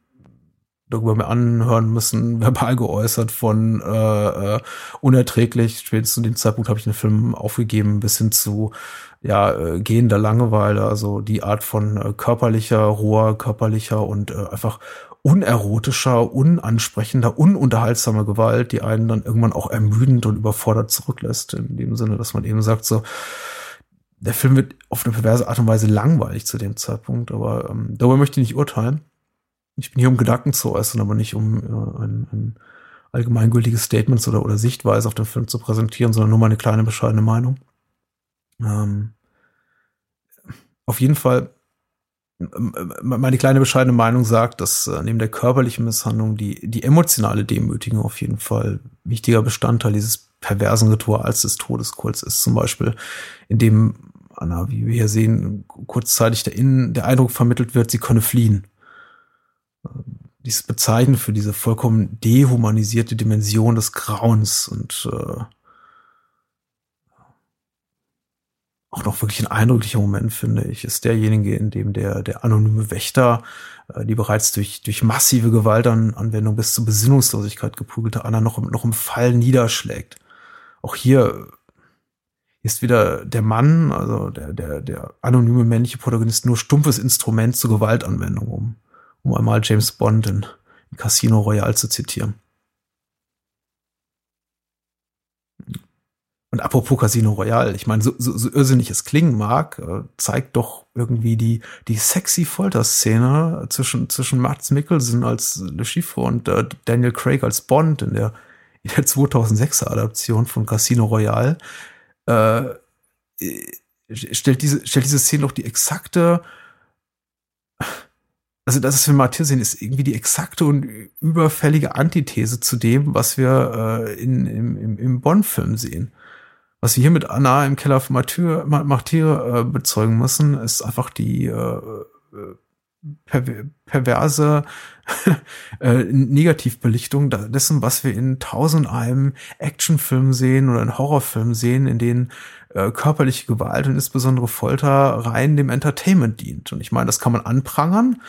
darüber mir anhören müssen, verbal geäußert von äh, äh, unerträglich, spätestens zu dem Zeitpunkt habe ich den Film aufgegeben, bis hin zu ja, äh, gehender Langeweile, also die Art von äh, körperlicher, roher, körperlicher und äh, einfach unerotischer, unansprechender, ununterhaltsamer Gewalt, die einen dann irgendwann auch ermüdend und überfordert zurücklässt, in dem Sinne, dass man eben sagt so, der Film wird auf eine perverse Art und Weise langweilig zu dem Zeitpunkt, aber ähm, darüber möchte ich nicht urteilen. Ich bin hier, um Gedanken zu äußern, aber nicht um äh, ein, ein allgemeingültiges Statement oder, oder Sichtweise auf den Film zu präsentieren, sondern nur meine kleine bescheidene Meinung. Ähm, auf jeden Fall, meine kleine bescheidene Meinung sagt, dass äh, neben der körperlichen Misshandlung die, die emotionale Demütigung auf jeden Fall wichtiger Bestandteil dieses perversen Rituals des Todeskults ist. Zum Beispiel, in dem Anna, wie wir hier sehen, kurzzeitig der, Innen, der Eindruck vermittelt wird, sie könne fliehen. Dies bezeichnet für diese vollkommen dehumanisierte Dimension des Grauens und äh, auch noch wirklich ein eindrücklicher Moment, finde ich, ist derjenige, in dem der, der anonyme Wächter, äh, die bereits durch, durch massive Gewaltanwendung bis zur Besinnungslosigkeit geprügelte Anna noch, noch im Fall niederschlägt. Auch hier ist wieder der Mann, also der, der, der anonyme männliche Protagonist, nur stumpfes Instrument zur Gewaltanwendung, um, um einmal James Bond in, in Casino Royale zu zitieren. Und apropos Casino Royale, ich meine, so, so, so irrsinnig es klingen mag, äh, zeigt doch irgendwie die, die sexy Folterszene zwischen, zwischen Mats Mikkelsen als Le Chiffre und äh, Daniel Craig als Bond in der, in der 2006er Adaption von Casino Royale, äh, stellt diese, stellt diese Szene doch die exakte, also das ist für Matthias sehen, ist irgendwie die exakte und überfällige Antithese zu dem, was wir äh, in, im, im, Bond-Film sehen. Was wir hier mit Anna im Keller von Martyr, Martyr äh, bezeugen müssen, ist einfach die, äh, äh perverse äh, Negativbelichtung dessen, was wir in tausend einem Actionfilm sehen oder in Horrorfilmen sehen, in denen äh, körperliche Gewalt und insbesondere Folter rein dem Entertainment dient. Und ich meine, das kann man anprangern,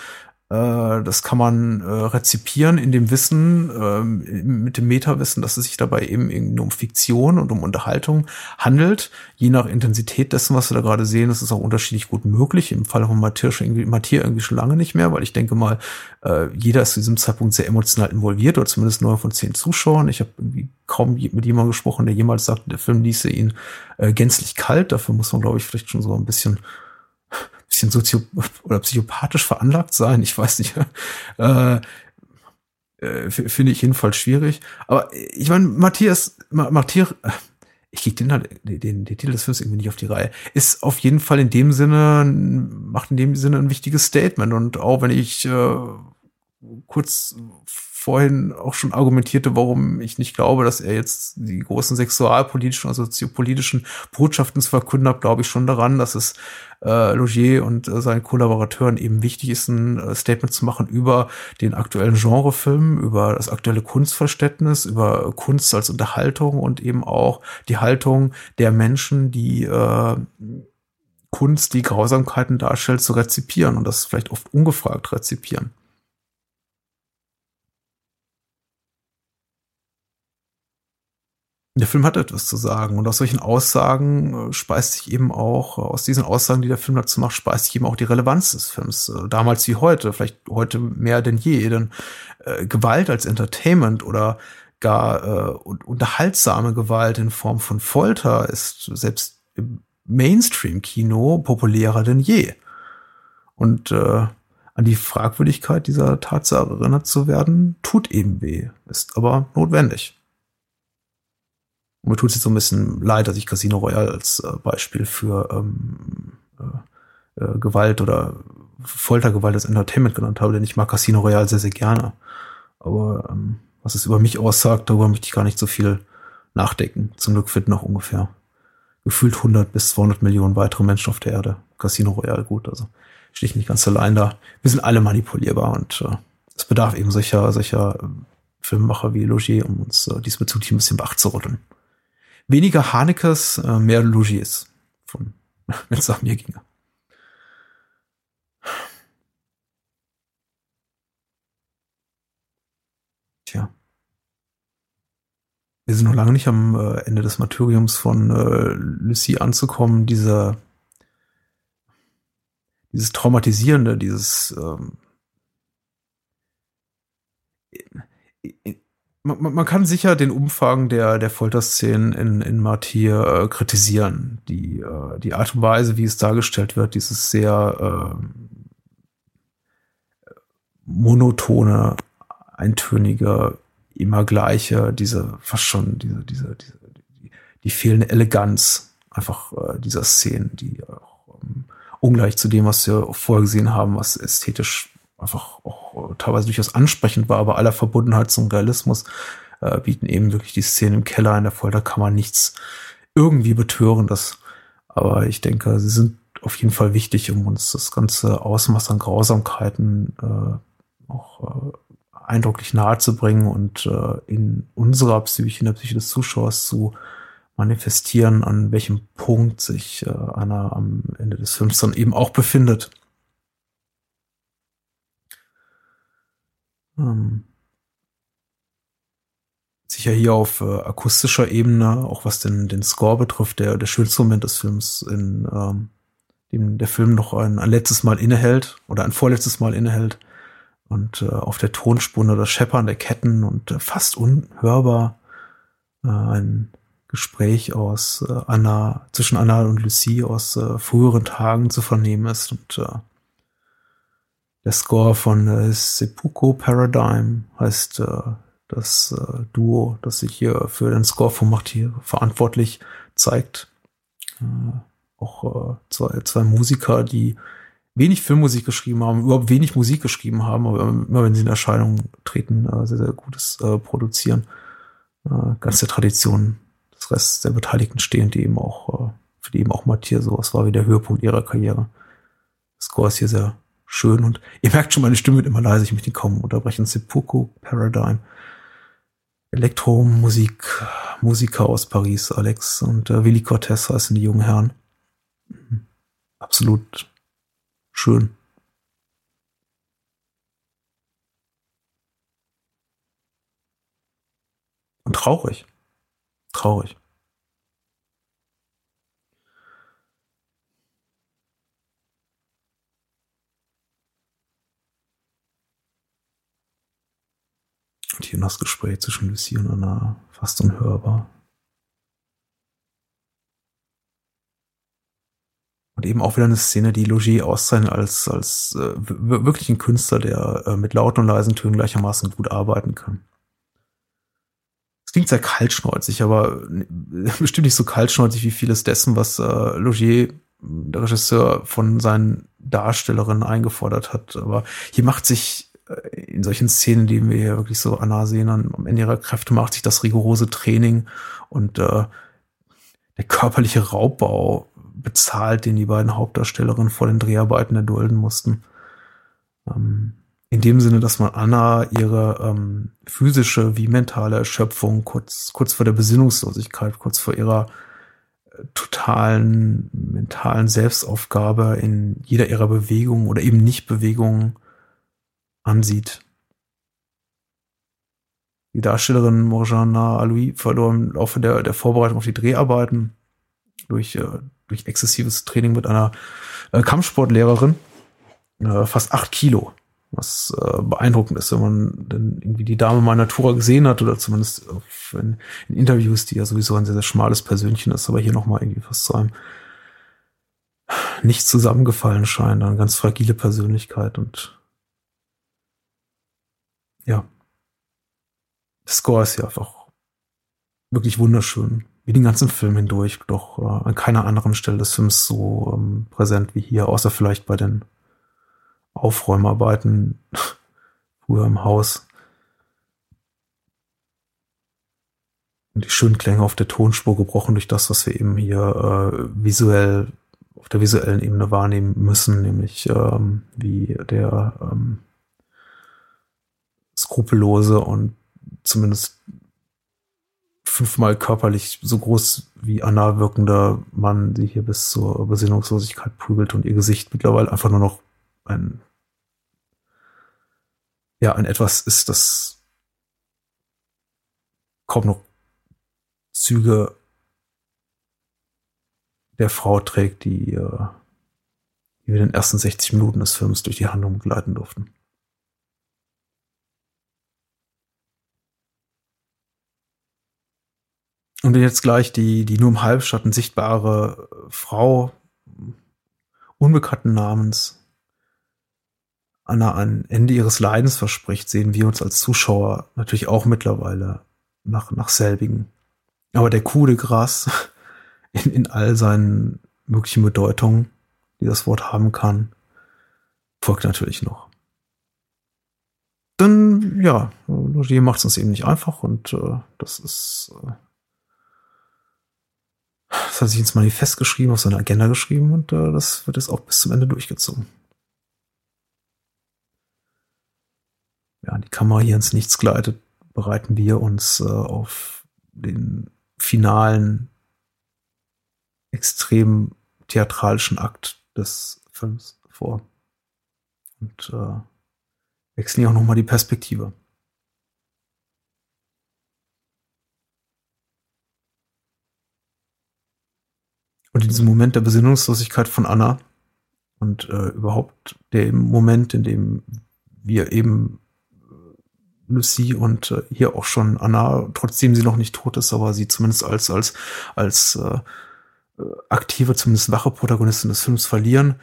das kann man äh, rezipieren in dem Wissen, äh, mit dem Metawissen, dass es sich dabei eben irgendwie um Fiktion und um Unterhaltung handelt. Je nach Intensität dessen, was wir da gerade sehen, ist es auch unterschiedlich gut möglich. Im Fall von Matthias irgendwie, Matthias irgendwie schon lange nicht mehr, weil ich denke mal, äh, jeder ist zu diesem Zeitpunkt sehr emotional involviert, oder zumindest neun von zehn Zuschauern. Ich habe irgendwie kaum mit jemandem gesprochen, der jemals sagte, der Film ließe ihn äh, gänzlich kalt. Dafür muss man, glaube ich, vielleicht schon so ein bisschen bisschen sozio oder psychopathisch veranlagt sein, ich weiß nicht. äh, äh, Finde ich jedenfalls schwierig. Aber ich meine, Matthias, Matthias, ich krieg den, den, den, den Titel des Films irgendwie nicht auf die Reihe, ist auf jeden Fall in dem Sinne, macht in dem Sinne ein wichtiges Statement. Und auch wenn ich äh, kurz vorhin auch schon argumentierte, warum ich nicht glaube, dass er jetzt die großen sexualpolitischen, also soziopolitischen Botschaften zu verkünden hat, glaube ich schon daran, dass es äh, Logier und äh, seinen Kollaborateuren eben wichtig ist, ein äh, Statement zu machen über den aktuellen Genrefilm, über das aktuelle Kunstverständnis, über Kunst als Unterhaltung und eben auch die Haltung der Menschen, die äh, Kunst, die Grausamkeiten darstellt, zu rezipieren und das vielleicht oft ungefragt rezipieren. Der Film hat etwas zu sagen und aus solchen Aussagen äh, speist sich eben auch, äh, aus diesen Aussagen, die der Film dazu macht, speist sich eben auch die Relevanz des Films. Äh, damals wie heute, vielleicht heute mehr denn je, denn äh, Gewalt als Entertainment oder gar äh, unterhaltsame Gewalt in Form von Folter ist selbst im Mainstream-Kino populärer denn je. Und äh, an die Fragwürdigkeit dieser Tatsache erinnert zu werden, tut eben weh, ist aber notwendig. Und mir tut es jetzt so ein bisschen leid, dass ich Casino Royale als äh, Beispiel für ähm, äh, äh, Gewalt oder Foltergewalt als Entertainment genannt habe, denn ich mag Casino Royale sehr, sehr gerne. Aber ähm, was es über mich aussagt, darüber möchte ich gar nicht so viel nachdenken. Zum Glück finden noch ungefähr gefühlt 100 bis 200 Millionen weitere Menschen auf der Erde Casino Royale gut. Also stehe ich nicht ganz allein da. Wir sind alle manipulierbar und äh, es bedarf eben solcher, solcher äh, Filmemacher wie Logier, um uns äh, diesbezüglich ein bisschen wach zu rütteln weniger Hanekes, äh, mehr Logiers. Wenn es nach mir ginge. Tja. Wir sind noch lange nicht am äh, Ende des Martyriums von äh, Lucie anzukommen. Dieser, dieses Traumatisierende, dieses ähm, man, man kann sicher den Umfang der, der Folterszenen in, in Martyr äh, kritisieren. Die, äh, die Art und Weise, wie es dargestellt wird, dieses sehr äh, monotone, eintönige, immer gleiche, diese fast schon diese, diese, diese die, die fehlende Eleganz einfach äh, dieser Szenen, die auch ähm, ungleich zu dem, was wir vorher gesehen haben, was ästhetisch einfach auch äh, teilweise durchaus ansprechend war, aber aller Verbundenheit zum Realismus äh, bieten eben wirklich die Szenen im Keller in der Folterkammer nichts irgendwie betörendes. Aber ich denke, sie sind auf jeden Fall wichtig, um uns das ganze Ausmaß an Grausamkeiten äh, auch äh, eindrücklich nahe zu bringen und äh, in unserer Psyche, in der Psyche des Zuschauers zu manifestieren, an welchem Punkt sich äh, einer am Ende des Films dann eben auch befindet. Ähm, sicher hier auf äh, akustischer Ebene, auch was den, den Score betrifft, der, der schönste Moment des Films, in ähm, dem der Film noch ein, ein letztes Mal innehält oder ein vorletztes Mal innehält. Und äh, auf der Tonspur das Scheppern der Ketten und äh, fast unhörbar äh, ein Gespräch aus äh, Anna, zwischen Anna und Lucie aus äh, früheren Tagen zu vernehmen ist. Und äh, der Score von äh, Seppuku Paradigm heißt äh, das äh, Duo, das sich hier für den Score von Martyr verantwortlich zeigt. Äh, auch äh, zwei, zwei Musiker, die wenig Filmmusik geschrieben haben, überhaupt wenig Musik geschrieben haben, aber immer wenn sie in Erscheinung treten, äh, sehr, sehr gutes äh, produzieren. Äh, ganz der Tradition des Restes der Beteiligten stehen, die eben auch, äh, für die eben auch Matthias sowas war wie der Höhepunkt ihrer Karriere. Score ist hier sehr schön und ihr merkt schon, meine Stimme wird immer leise, ich möchte die kaum unterbrechen. Seppuku Paradigm. Elektromusik, Musiker aus Paris, Alex und äh, Willi Cortez heißen die jungen Herren. Mhm. Absolut schön. Und traurig. Traurig. Und hier noch das Gespräch zwischen Lucie und Anna fast unhörbar. Und eben auch wieder eine Szene, die Logier auszeichnet als, als äh, wirklich ein Künstler, der äh, mit lauten und leisen Tönen gleichermaßen gut arbeiten kann. Es klingt sehr kaltschnäuzig, aber bestimmt nicht so kaltschnäuzig wie vieles dessen, was äh, Logier, der Regisseur, von seinen Darstellerinnen eingefordert hat. Aber hier macht sich äh, in solchen Szenen, die wir hier wirklich so Anna sehen, am Ende ihrer Kräfte macht sich das rigorose Training und äh, der körperliche Raubbau bezahlt, den die beiden Hauptdarstellerinnen vor den Dreharbeiten erdulden mussten. Ähm, in dem Sinne, dass man Anna ihre ähm, physische wie mentale Erschöpfung kurz, kurz vor der Besinnungslosigkeit, kurz vor ihrer äh, totalen mentalen Selbstaufgabe in jeder ihrer Bewegungen oder eben Nichtbewegungen ansieht. Die Darstellerin Morjana Aloui verlor im Laufe der, der Vorbereitung auf die Dreharbeiten durch, äh, durch exzessives Training mit einer äh, Kampfsportlehrerin äh, fast acht Kilo. Was äh, beeindruckend ist, wenn man dann irgendwie die Dame mal Natura gesehen hat oder zumindest in, in, Interviews, die ja sowieso ein sehr, sehr schmales Persönchen ist, aber hier nochmal irgendwie fast zu einem nicht zusammengefallen scheint, eine ganz fragile Persönlichkeit und ja, der Score ist ja einfach wirklich wunderschön, wie den ganzen Film hindurch, doch äh, an keiner anderen Stelle des Films so ähm, präsent wie hier, außer vielleicht bei den Aufräumarbeiten früher im Haus. Und die schönen Klänge auf der Tonspur gebrochen durch das, was wir eben hier äh, visuell auf der visuellen Ebene wahrnehmen müssen, nämlich ähm, wie der ähm, skrupellose und zumindest fünfmal körperlich so groß wie Anna wirkender Mann, die hier bis zur Besinnungslosigkeit prügelt und ihr Gesicht mittlerweile einfach nur noch ein, ja, ein etwas ist, das kaum noch Züge der Frau trägt, die, äh, die wir in den ersten 60 Minuten des Films durch die Handlung begleiten durften. Und jetzt gleich die, die nur im Halbschatten sichtbare Frau unbekannten Namens Anna ein Ende ihres Leidens verspricht, sehen wir uns als Zuschauer natürlich auch mittlerweile nach, nach selbigen. Aber der Coup de Gras in, in all seinen möglichen Bedeutungen, die das Wort haben kann, folgt natürlich noch. Dann, ja, Logier macht es uns eben nicht einfach und äh, das ist äh, hat sich ins Manifest geschrieben, auf seine Agenda geschrieben und äh, das wird jetzt auch bis zum Ende durchgezogen. Ja, die Kamera hier ins Nichts gleitet, bereiten wir uns äh, auf den finalen, extrem theatralischen Akt des Films vor. Und äh, wechseln hier auch nochmal die Perspektive. Und in diesem Moment der Besinnungslosigkeit von Anna und äh, überhaupt der Moment, in dem wir eben äh, Lucy und äh, hier auch schon Anna, trotzdem sie noch nicht tot ist, aber sie zumindest als als als äh, äh aktive, zumindest wache Protagonistin des Films verlieren,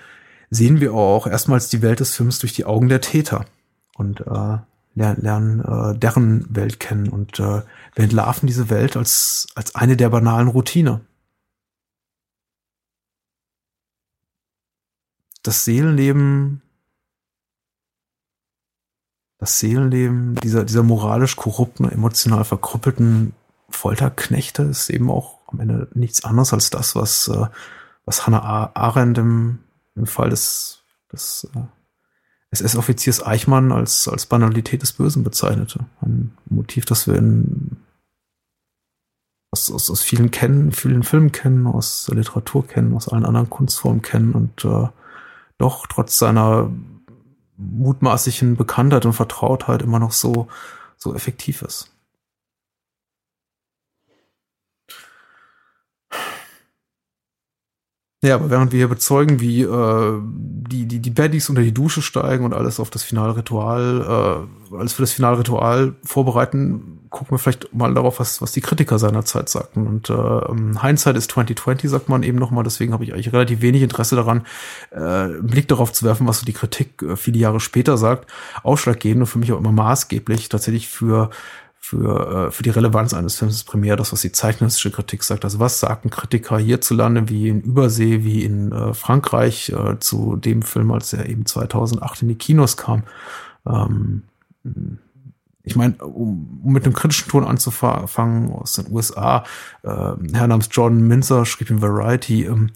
sehen wir auch erstmals die Welt des Films durch die Augen der Täter und äh, lernen, lernen äh, deren Welt kennen und äh, wir entlarven diese Welt als als eine der banalen Routine. Das Seelenleben, das Seelenleben dieser, dieser moralisch korrupten, emotional verkrüppelten Folterknechte ist eben auch am Ende nichts anderes als das, was, äh, was Hannah Arendt im, im Fall des, des äh, SS-Offiziers Eichmann als, als Banalität des Bösen bezeichnete. Ein Motiv, das wir in, aus, aus, aus vielen kennen, vielen Filmen kennen, aus Literatur kennen, aus allen anderen Kunstformen kennen und äh, doch trotz seiner mutmaßlichen Bekanntheit und Vertrautheit immer noch so, so effektiv ist. Ja, aber während wir hier bezeugen, wie äh, die, die, die Baddies unter die Dusche steigen und alles auf das Finalritual, äh, alles für das Finalritual vorbereiten, gucken wir vielleicht mal darauf, was, was die Kritiker seiner Zeit sagten. Und äh, Hindsight ist 2020, sagt man eben nochmal, deswegen habe ich eigentlich relativ wenig Interesse daran, äh, einen Blick darauf zu werfen, was so die Kritik äh, viele Jahre später sagt. Ausschlaggebend und für mich auch immer maßgeblich tatsächlich für für, äh, für die Relevanz eines Films ist primär das, was die zeichnistische Kritik sagt. Also was sagten Kritiker hierzulande wie in Übersee, wie in äh, Frankreich äh, zu dem Film, als er eben 2008 in die Kinos kam. Ähm, ich meine, um, um mit einem kritischen Ton anzufangen aus den USA, äh, Herr namens Jordan Minzer schrieb in Variety, ähm,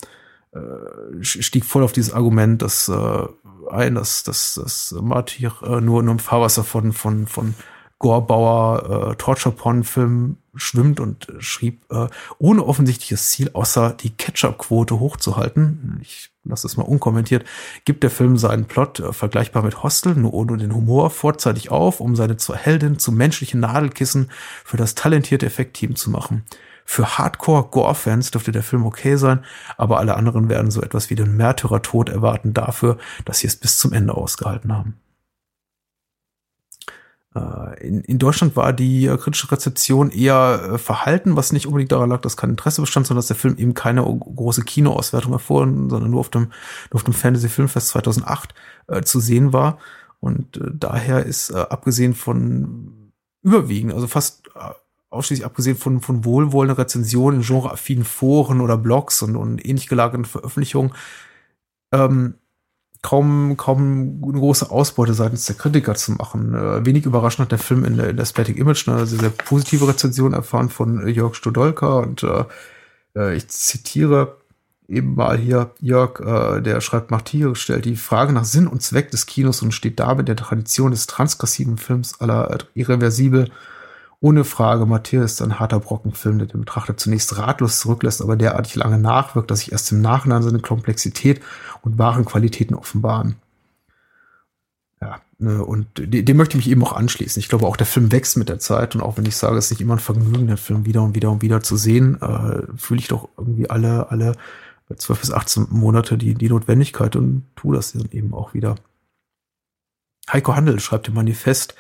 äh, stieg voll auf dieses Argument, dass äh, ein, dass, dass, dass Martyr äh, nur, nur im Fahrwasser von, von, von Gorbauer äh, Torture-Porn-Film schwimmt und schrieb, äh, ohne offensichtliches Ziel, außer die Ketchup-Quote hochzuhalten, ich lasse es mal unkommentiert, gibt der Film seinen Plot äh, vergleichbar mit Hostel, nur ohne den Humor, vorzeitig auf, um seine zur Heldin zu menschlichen Nadelkissen für das talentierte Effektteam zu machen. Für Hardcore-Gore-Fans dürfte der Film okay sein, aber alle anderen werden so etwas wie den Märtyrertod erwarten dafür, dass sie es bis zum Ende ausgehalten haben. Äh, in, in Deutschland war die äh, kritische Rezeption eher äh, verhalten, was nicht unbedingt daran lag, dass kein Interesse bestand, sondern dass der Film eben keine große Kinoauswertung erfuhr, sondern nur auf dem, nur auf dem Fantasy Filmfest 2008 äh, zu sehen war. Und äh, daher ist, äh, abgesehen von überwiegend, also fast ausschließlich abgesehen von, von wohlwollenden Rezensionen in genreaffinen Foren oder Blogs und, und ähnlich gelagerten Veröffentlichungen, ähm, kaum, kaum eine große Ausbeute seitens der Kritiker zu machen. Äh, wenig überraschend hat der Film in der, in der Static Image eine sehr, sehr positive Rezension erfahren von Jörg Stodolka und äh, äh, ich zitiere eben mal hier Jörg, äh, der schreibt, Martyr stellt die Frage nach Sinn und Zweck des Kinos und steht damit der Tradition des transgressiven Films aller irreversibel ohne Frage, Matthias ist ein harter Brockenfilm, der den Betrachter zunächst ratlos zurücklässt, aber derartig lange nachwirkt, dass sich erst im Nachhinein seine Komplexität und wahren Qualitäten offenbaren. Ja, ne, und dem möchte ich mich eben auch anschließen. Ich glaube, auch der Film wächst mit der Zeit und auch wenn ich sage, es ist nicht immer ein Vergnügen, den Film wieder und wieder und wieder zu sehen, äh, fühle ich doch irgendwie alle, alle 12 bis 18 Monate die, die Notwendigkeit und tue das dann eben auch wieder. Heiko Handel schreibt im Manifest,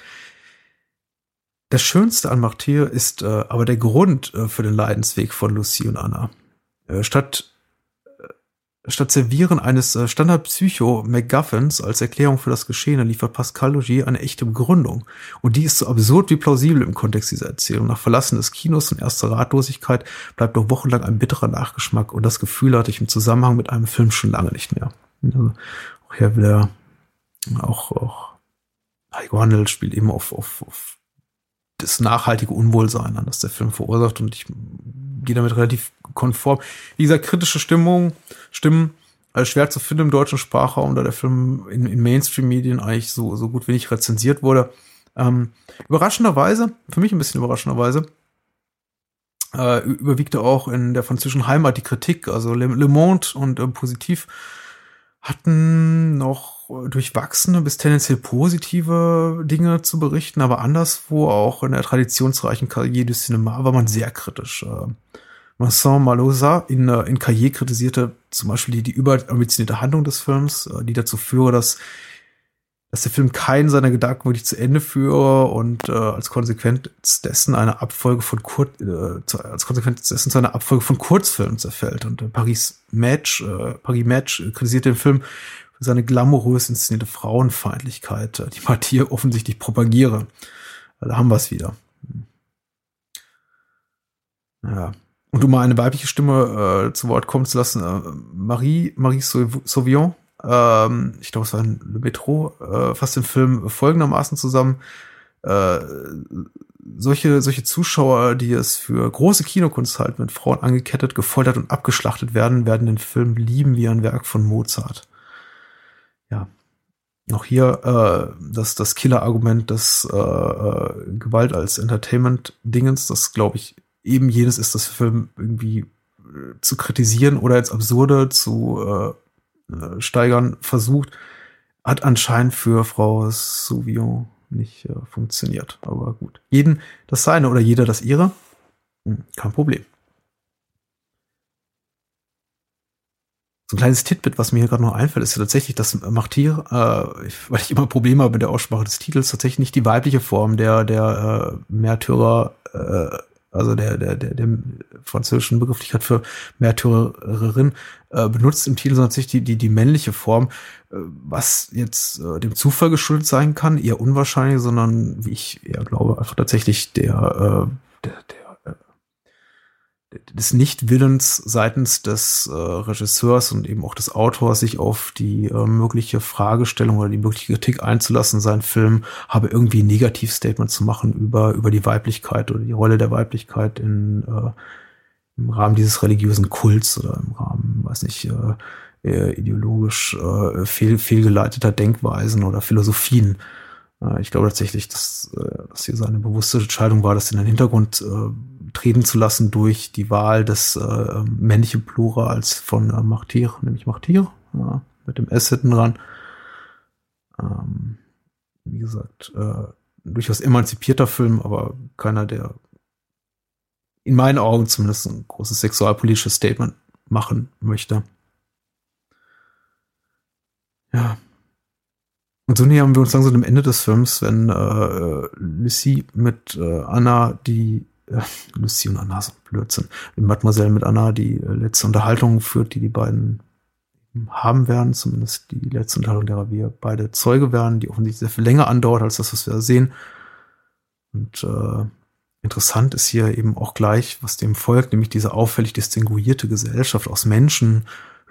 das Schönste an Martyr ist äh, aber der Grund äh, für den Leidensweg von Lucie und Anna. Äh, statt, äh, statt Servieren eines äh, Standard-Psycho-MacGuffins als Erklärung für das Geschehene liefert Pascal Logier eine echte Begründung. Und die ist so absurd wie plausibel im Kontext dieser Erzählung. Nach Verlassen des Kinos und erster Ratlosigkeit bleibt noch wochenlang ein bitterer Nachgeschmack und das Gefühl hatte ich im Zusammenhang mit einem Film schon lange nicht mehr. Also, auch hier wieder, auch, auch Heiko Handel spielt eben auf, auf, auf das nachhaltige Unwohlsein an, das der Film verursacht und ich gehe damit relativ konform. Wie gesagt, kritische Stimmung, Stimmen, also schwer zu finden im deutschen Sprachraum, da der Film in, in Mainstream-Medien eigentlich so, so gut nicht rezensiert wurde. Ähm, überraschenderweise, für mich ein bisschen überraschenderweise, äh, überwiegte auch in der französischen Heimat die Kritik, also Le, Le Monde und äh, Positiv hatten noch durchwachsene bis tendenziell positive Dinge zu berichten, aber anderswo auch in der traditionsreichen Karriere du Cinema war man sehr kritisch. Äh, Vincent Malosa in, äh, in Cahiers kritisierte zum Beispiel die, die überambitionierte Handlung des Films, äh, die dazu führe, dass, dass der Film keinen seiner Gedanken wirklich zu Ende führe und äh, als Konsequenz dessen eine Abfolge von Kur äh, als Konsequenz dessen zu einer Abfolge von Kurzfilmen zerfällt. Und äh, Paris Match, äh, Paris Match kritisiert den Film für seine glamourös inszenierte Frauenfeindlichkeit, die Mathieu offensichtlich propagiere. Da haben wir es wieder. Ja. Und um mal eine weibliche Stimme äh, zu Wort kommen zu lassen, äh, Marie, Marie Sauvion, ähm, ich glaube, es war ein Le Metro, äh, fasst den Film folgendermaßen zusammen. Äh, solche, solche Zuschauer, die es für große Kinokunst halten, wenn Frauen angekettet, gefoltert und abgeschlachtet werden, werden den Film lieben wie ein Werk von Mozart Auch hier äh, das, das Killer-Argument des äh, äh, Gewalt als Entertainment-Dingens, das glaube ich eben jenes ist, das Film irgendwie äh, zu kritisieren oder als absurde zu äh, äh, steigern versucht, hat anscheinend für Frau Suvio nicht äh, funktioniert. Aber gut. Jeden das seine oder jeder das ihre. Hm, kein Problem. So ein kleines Titbit, was mir hier gerade noch einfällt, ist ja tatsächlich, dass Martyr, äh, weil ich immer Probleme habe mit der Aussprache des Titels, tatsächlich nicht die weibliche Form der, der äh, Märtyrer, äh, also der, der, der, der französischen Begrifflichkeit für Märtyrerin äh, benutzt im Titel, sondern tatsächlich die, die, die männliche Form, äh, was jetzt äh, dem Zufall geschuldet sein kann, eher unwahrscheinlich, sondern wie ich eher glaube, einfach tatsächlich der, äh, der, der des Nichtwillens seitens des äh, Regisseurs und eben auch des Autors, sich auf die äh, mögliche Fragestellung oder die mögliche Kritik einzulassen, seinen Film habe irgendwie ein Negativstatement zu machen über, über die Weiblichkeit oder die Rolle der Weiblichkeit in, äh, im Rahmen dieses religiösen Kults oder im Rahmen, weiß nicht, äh, ideologisch äh, fehl, fehlgeleiteter Denkweisen oder Philosophien. Äh, ich glaube tatsächlich, dass, dass hier seine bewusste Entscheidung war, das in den Hintergrund äh, treten zu lassen durch die Wahl des äh, männlichen Plurals von äh, Martyr, nämlich Martyr, ja, mit dem S hinten dran. Ähm, wie gesagt, äh, durchaus emanzipierter Film, aber keiner, der in meinen Augen zumindest ein großes sexualpolitisches Statement machen möchte. Ja, und so nähern wir uns langsam dem Ende des Films, wenn äh, Lucy mit äh, Anna die äh, Lucy und Anna sind Blödsinn. Wenn Mademoiselle mit Anna die äh, letzte Unterhaltung führt, die die beiden haben werden, zumindest die letzte Unterhaltung, derer wir beide Zeuge werden, die offensichtlich sehr viel länger andauert als das, was wir sehen. Und äh, interessant ist hier eben auch gleich, was dem folgt, nämlich diese auffällig distinguierte Gesellschaft aus Menschen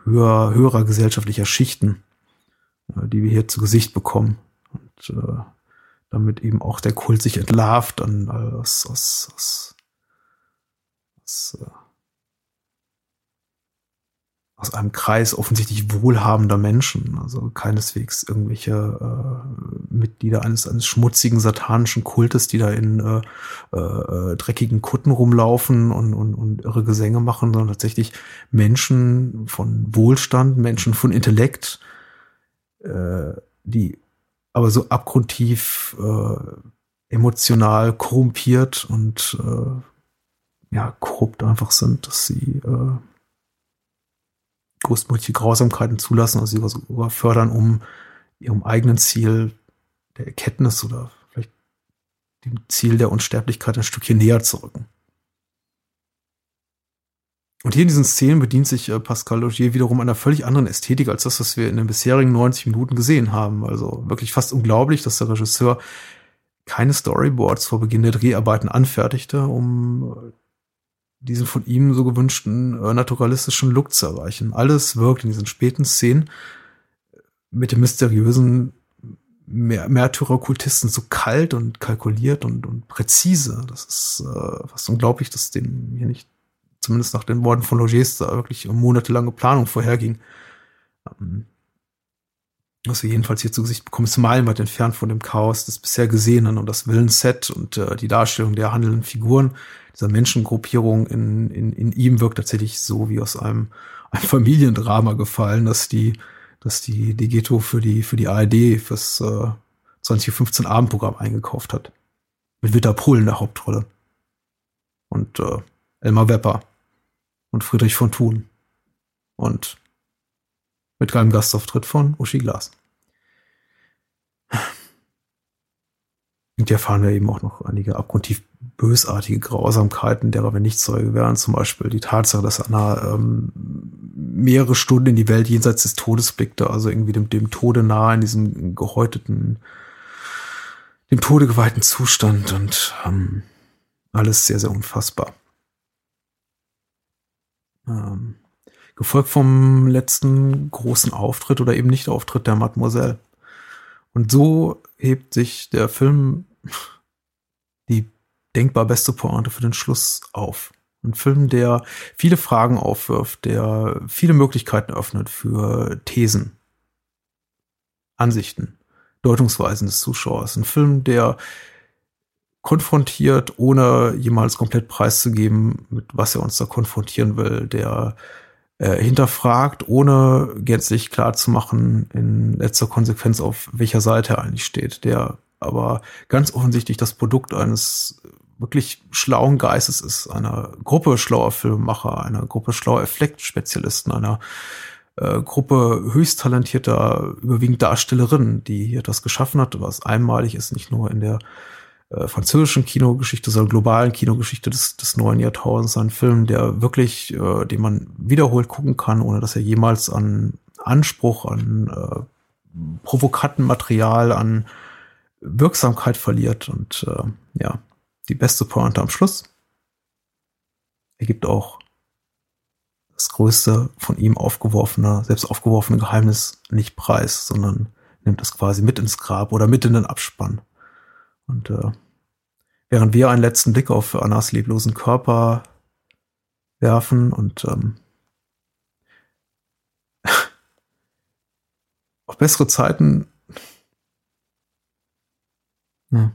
höher, höherer gesellschaftlicher Schichten äh, die wir hier zu Gesicht bekommen. Und äh, damit eben auch der Kult sich entlarvt an aus, aus, aus, aus, äh, aus einem Kreis offensichtlich wohlhabender Menschen, also keineswegs irgendwelche äh, Mitglieder eines, eines schmutzigen satanischen Kultes, die da in äh, äh, dreckigen Kutten rumlaufen und, und, und irre Gesänge machen, sondern tatsächlich Menschen von Wohlstand, Menschen von Intellekt, äh, die aber so abgrundtief äh, emotional korrumpiert und äh, ja, korrupt einfach sind, dass sie äh, großmütige Grausamkeiten zulassen, also sie sogar fördern, um ihrem eigenen Ziel der Erkenntnis oder vielleicht dem Ziel der Unsterblichkeit ein Stückchen näher zu rücken. Und hier in diesen Szenen bedient sich äh, Pascal Logier wiederum einer völlig anderen Ästhetik als das, was wir in den bisherigen 90 Minuten gesehen haben. Also wirklich fast unglaublich, dass der Regisseur keine Storyboards vor Beginn der Dreharbeiten anfertigte, um äh, diesen von ihm so gewünschten äh, naturalistischen Look zu erreichen. Alles wirkt in diesen späten Szenen mit dem mysteriösen Märtyrerkultisten so kalt und kalkuliert und, und präzise. Das ist äh, fast unglaublich, dass dem hier nicht zumindest nach den Worten von Logés, da wirklich monatelange Planung vorherging. Ähm, was wir jedenfalls hier zu Gesicht bekommen, ist meilenweit entfernt von dem Chaos des bisher Gesehenen und das Willensset und äh, die Darstellung der handelnden Figuren dieser Menschengruppierung in, in, in ihm wirkt tatsächlich so wie aus einem, einem Familiendrama gefallen, dass die, dass die, Ghetto für die, für die ARD fürs äh, 2015 Abendprogramm eingekauft hat. Mit Witter Pohl in der Hauptrolle. Und äh, Elmar Wepper und Friedrich von Thun. Und mit keinem Gastauftritt von Uschi Glas. Und hier erfahren wir eben auch noch einige abgrundtief bösartige Grausamkeiten, derer wir nicht Zeuge wären. Zum Beispiel die Tatsache, dass Anna ähm, mehrere Stunden in die Welt jenseits des Todes blickte, also irgendwie dem, dem Tode nahe in diesem gehäuteten, dem Tode geweihten Zustand und ähm, alles sehr, sehr unfassbar. Ähm, gefolgt vom letzten großen Auftritt oder eben Nicht-Auftritt der Mademoiselle. Und so hebt sich der Film die denkbar beste Pointe für den Schluss auf. Ein Film, der viele Fragen aufwirft, der viele Möglichkeiten öffnet für Thesen, Ansichten. Deutungsweisen des Zuschauers. Ein Film, der konfrontiert, ohne jemals komplett preiszugeben, mit was er uns da konfrontieren will, der äh, hinterfragt, ohne gänzlich klar zu machen, in letzter Konsequenz, auf welcher Seite er eigentlich steht, der aber ganz offensichtlich das Produkt eines wirklich schlauen Geistes ist, einer Gruppe schlauer Filmemacher, einer Gruppe schlauer Effektspezialisten, einer äh, Gruppe höchst talentierter, überwiegend Darstellerinnen, die hier das geschaffen hat, was einmalig ist, nicht nur in der äh, französischen Kinogeschichte, sondern globalen Kinogeschichte des, des neuen Jahrtausends. Ein Film, der wirklich, äh, den man wiederholt gucken kann, ohne dass er jemals an Anspruch, an äh, provokanten Material, an Wirksamkeit verliert. Und äh, ja, die beste Pointe am Schluss. Er gibt auch das größte von ihm aufgeworfene, selbst aufgeworfene Geheimnis nicht preis, sondern nimmt es quasi mit ins Grab oder mit in den Abspann. Und äh, während wir einen letzten Blick auf Annas leblosen Körper werfen und ähm, auf bessere Zeiten ja,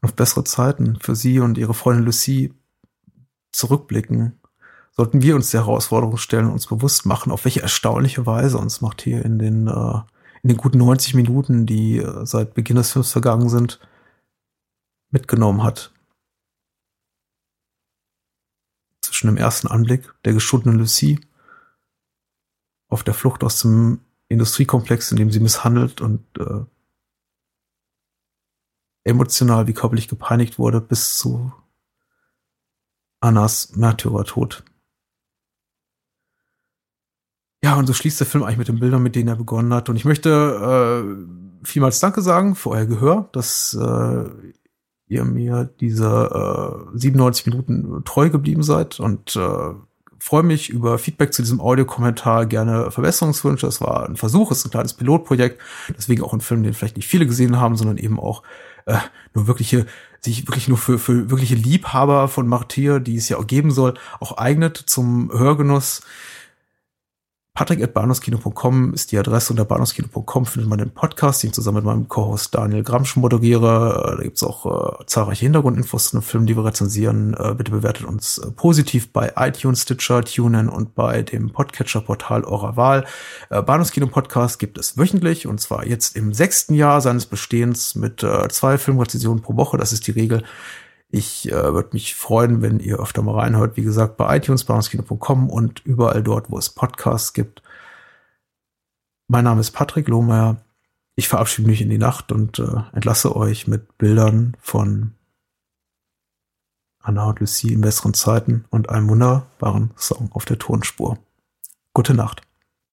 auf bessere Zeiten für sie und ihre Freundin Lucie zurückblicken, sollten wir uns der Herausforderung stellen, uns bewusst machen, auf welche erstaunliche Weise uns macht hier in den, äh, in den guten 90 Minuten, die äh, seit Beginn des Films vergangen sind, mitgenommen hat. Zwischen dem ersten Anblick der geschundenen Lucie auf der Flucht aus dem Industriekomplex, in dem sie misshandelt und äh, emotional wie körperlich gepeinigt wurde, bis zu Annas Märtyrertod. Ja, und so schließt der Film eigentlich mit den Bildern, mit denen er begonnen hat. Und ich möchte äh, vielmals Danke sagen für euer Gehör, dass äh, ihr mir diese äh, 97 Minuten treu geblieben seid und äh, freue mich über Feedback zu diesem Audiokommentar, gerne Verbesserungswünsche. Es war ein Versuch, es ist ein kleines Pilotprojekt, deswegen auch ein Film, den vielleicht nicht viele gesehen haben, sondern eben auch äh, nur wirkliche, sich wirklich nur für, für wirkliche Liebhaber von Martyr, die es ja auch geben soll, auch eignet zum Hörgenuss. Patrick.bahnhofskino.com ist die Adresse. Unter bahnhofskino.com findet man den Podcast, den ich zusammen mit meinem Co-Host Daniel Gramsch moderiere. Da gibt's auch äh, zahlreiche Hintergrundinfos zu den Filmen, die wir rezensieren. Äh, bitte bewertet uns äh, positiv bei iTunes, Stitcher, TuneIn und bei dem Podcatcher-Portal eurer Wahl. Äh, Bahnhofskino-Podcast gibt es wöchentlich und zwar jetzt im sechsten Jahr seines Bestehens mit äh, zwei Filmrezensionen pro Woche. Das ist die Regel. Ich äh, würde mich freuen, wenn ihr öfter mal reinhört. Wie gesagt, bei iTunes, bei und überall dort, wo es Podcasts gibt. Mein Name ist Patrick Lohmeier. Ich verabschiede mich in die Nacht und äh, entlasse euch mit Bildern von Anna und Lucie in besseren Zeiten und einem wunderbaren Song auf der Tonspur. Gute Nacht.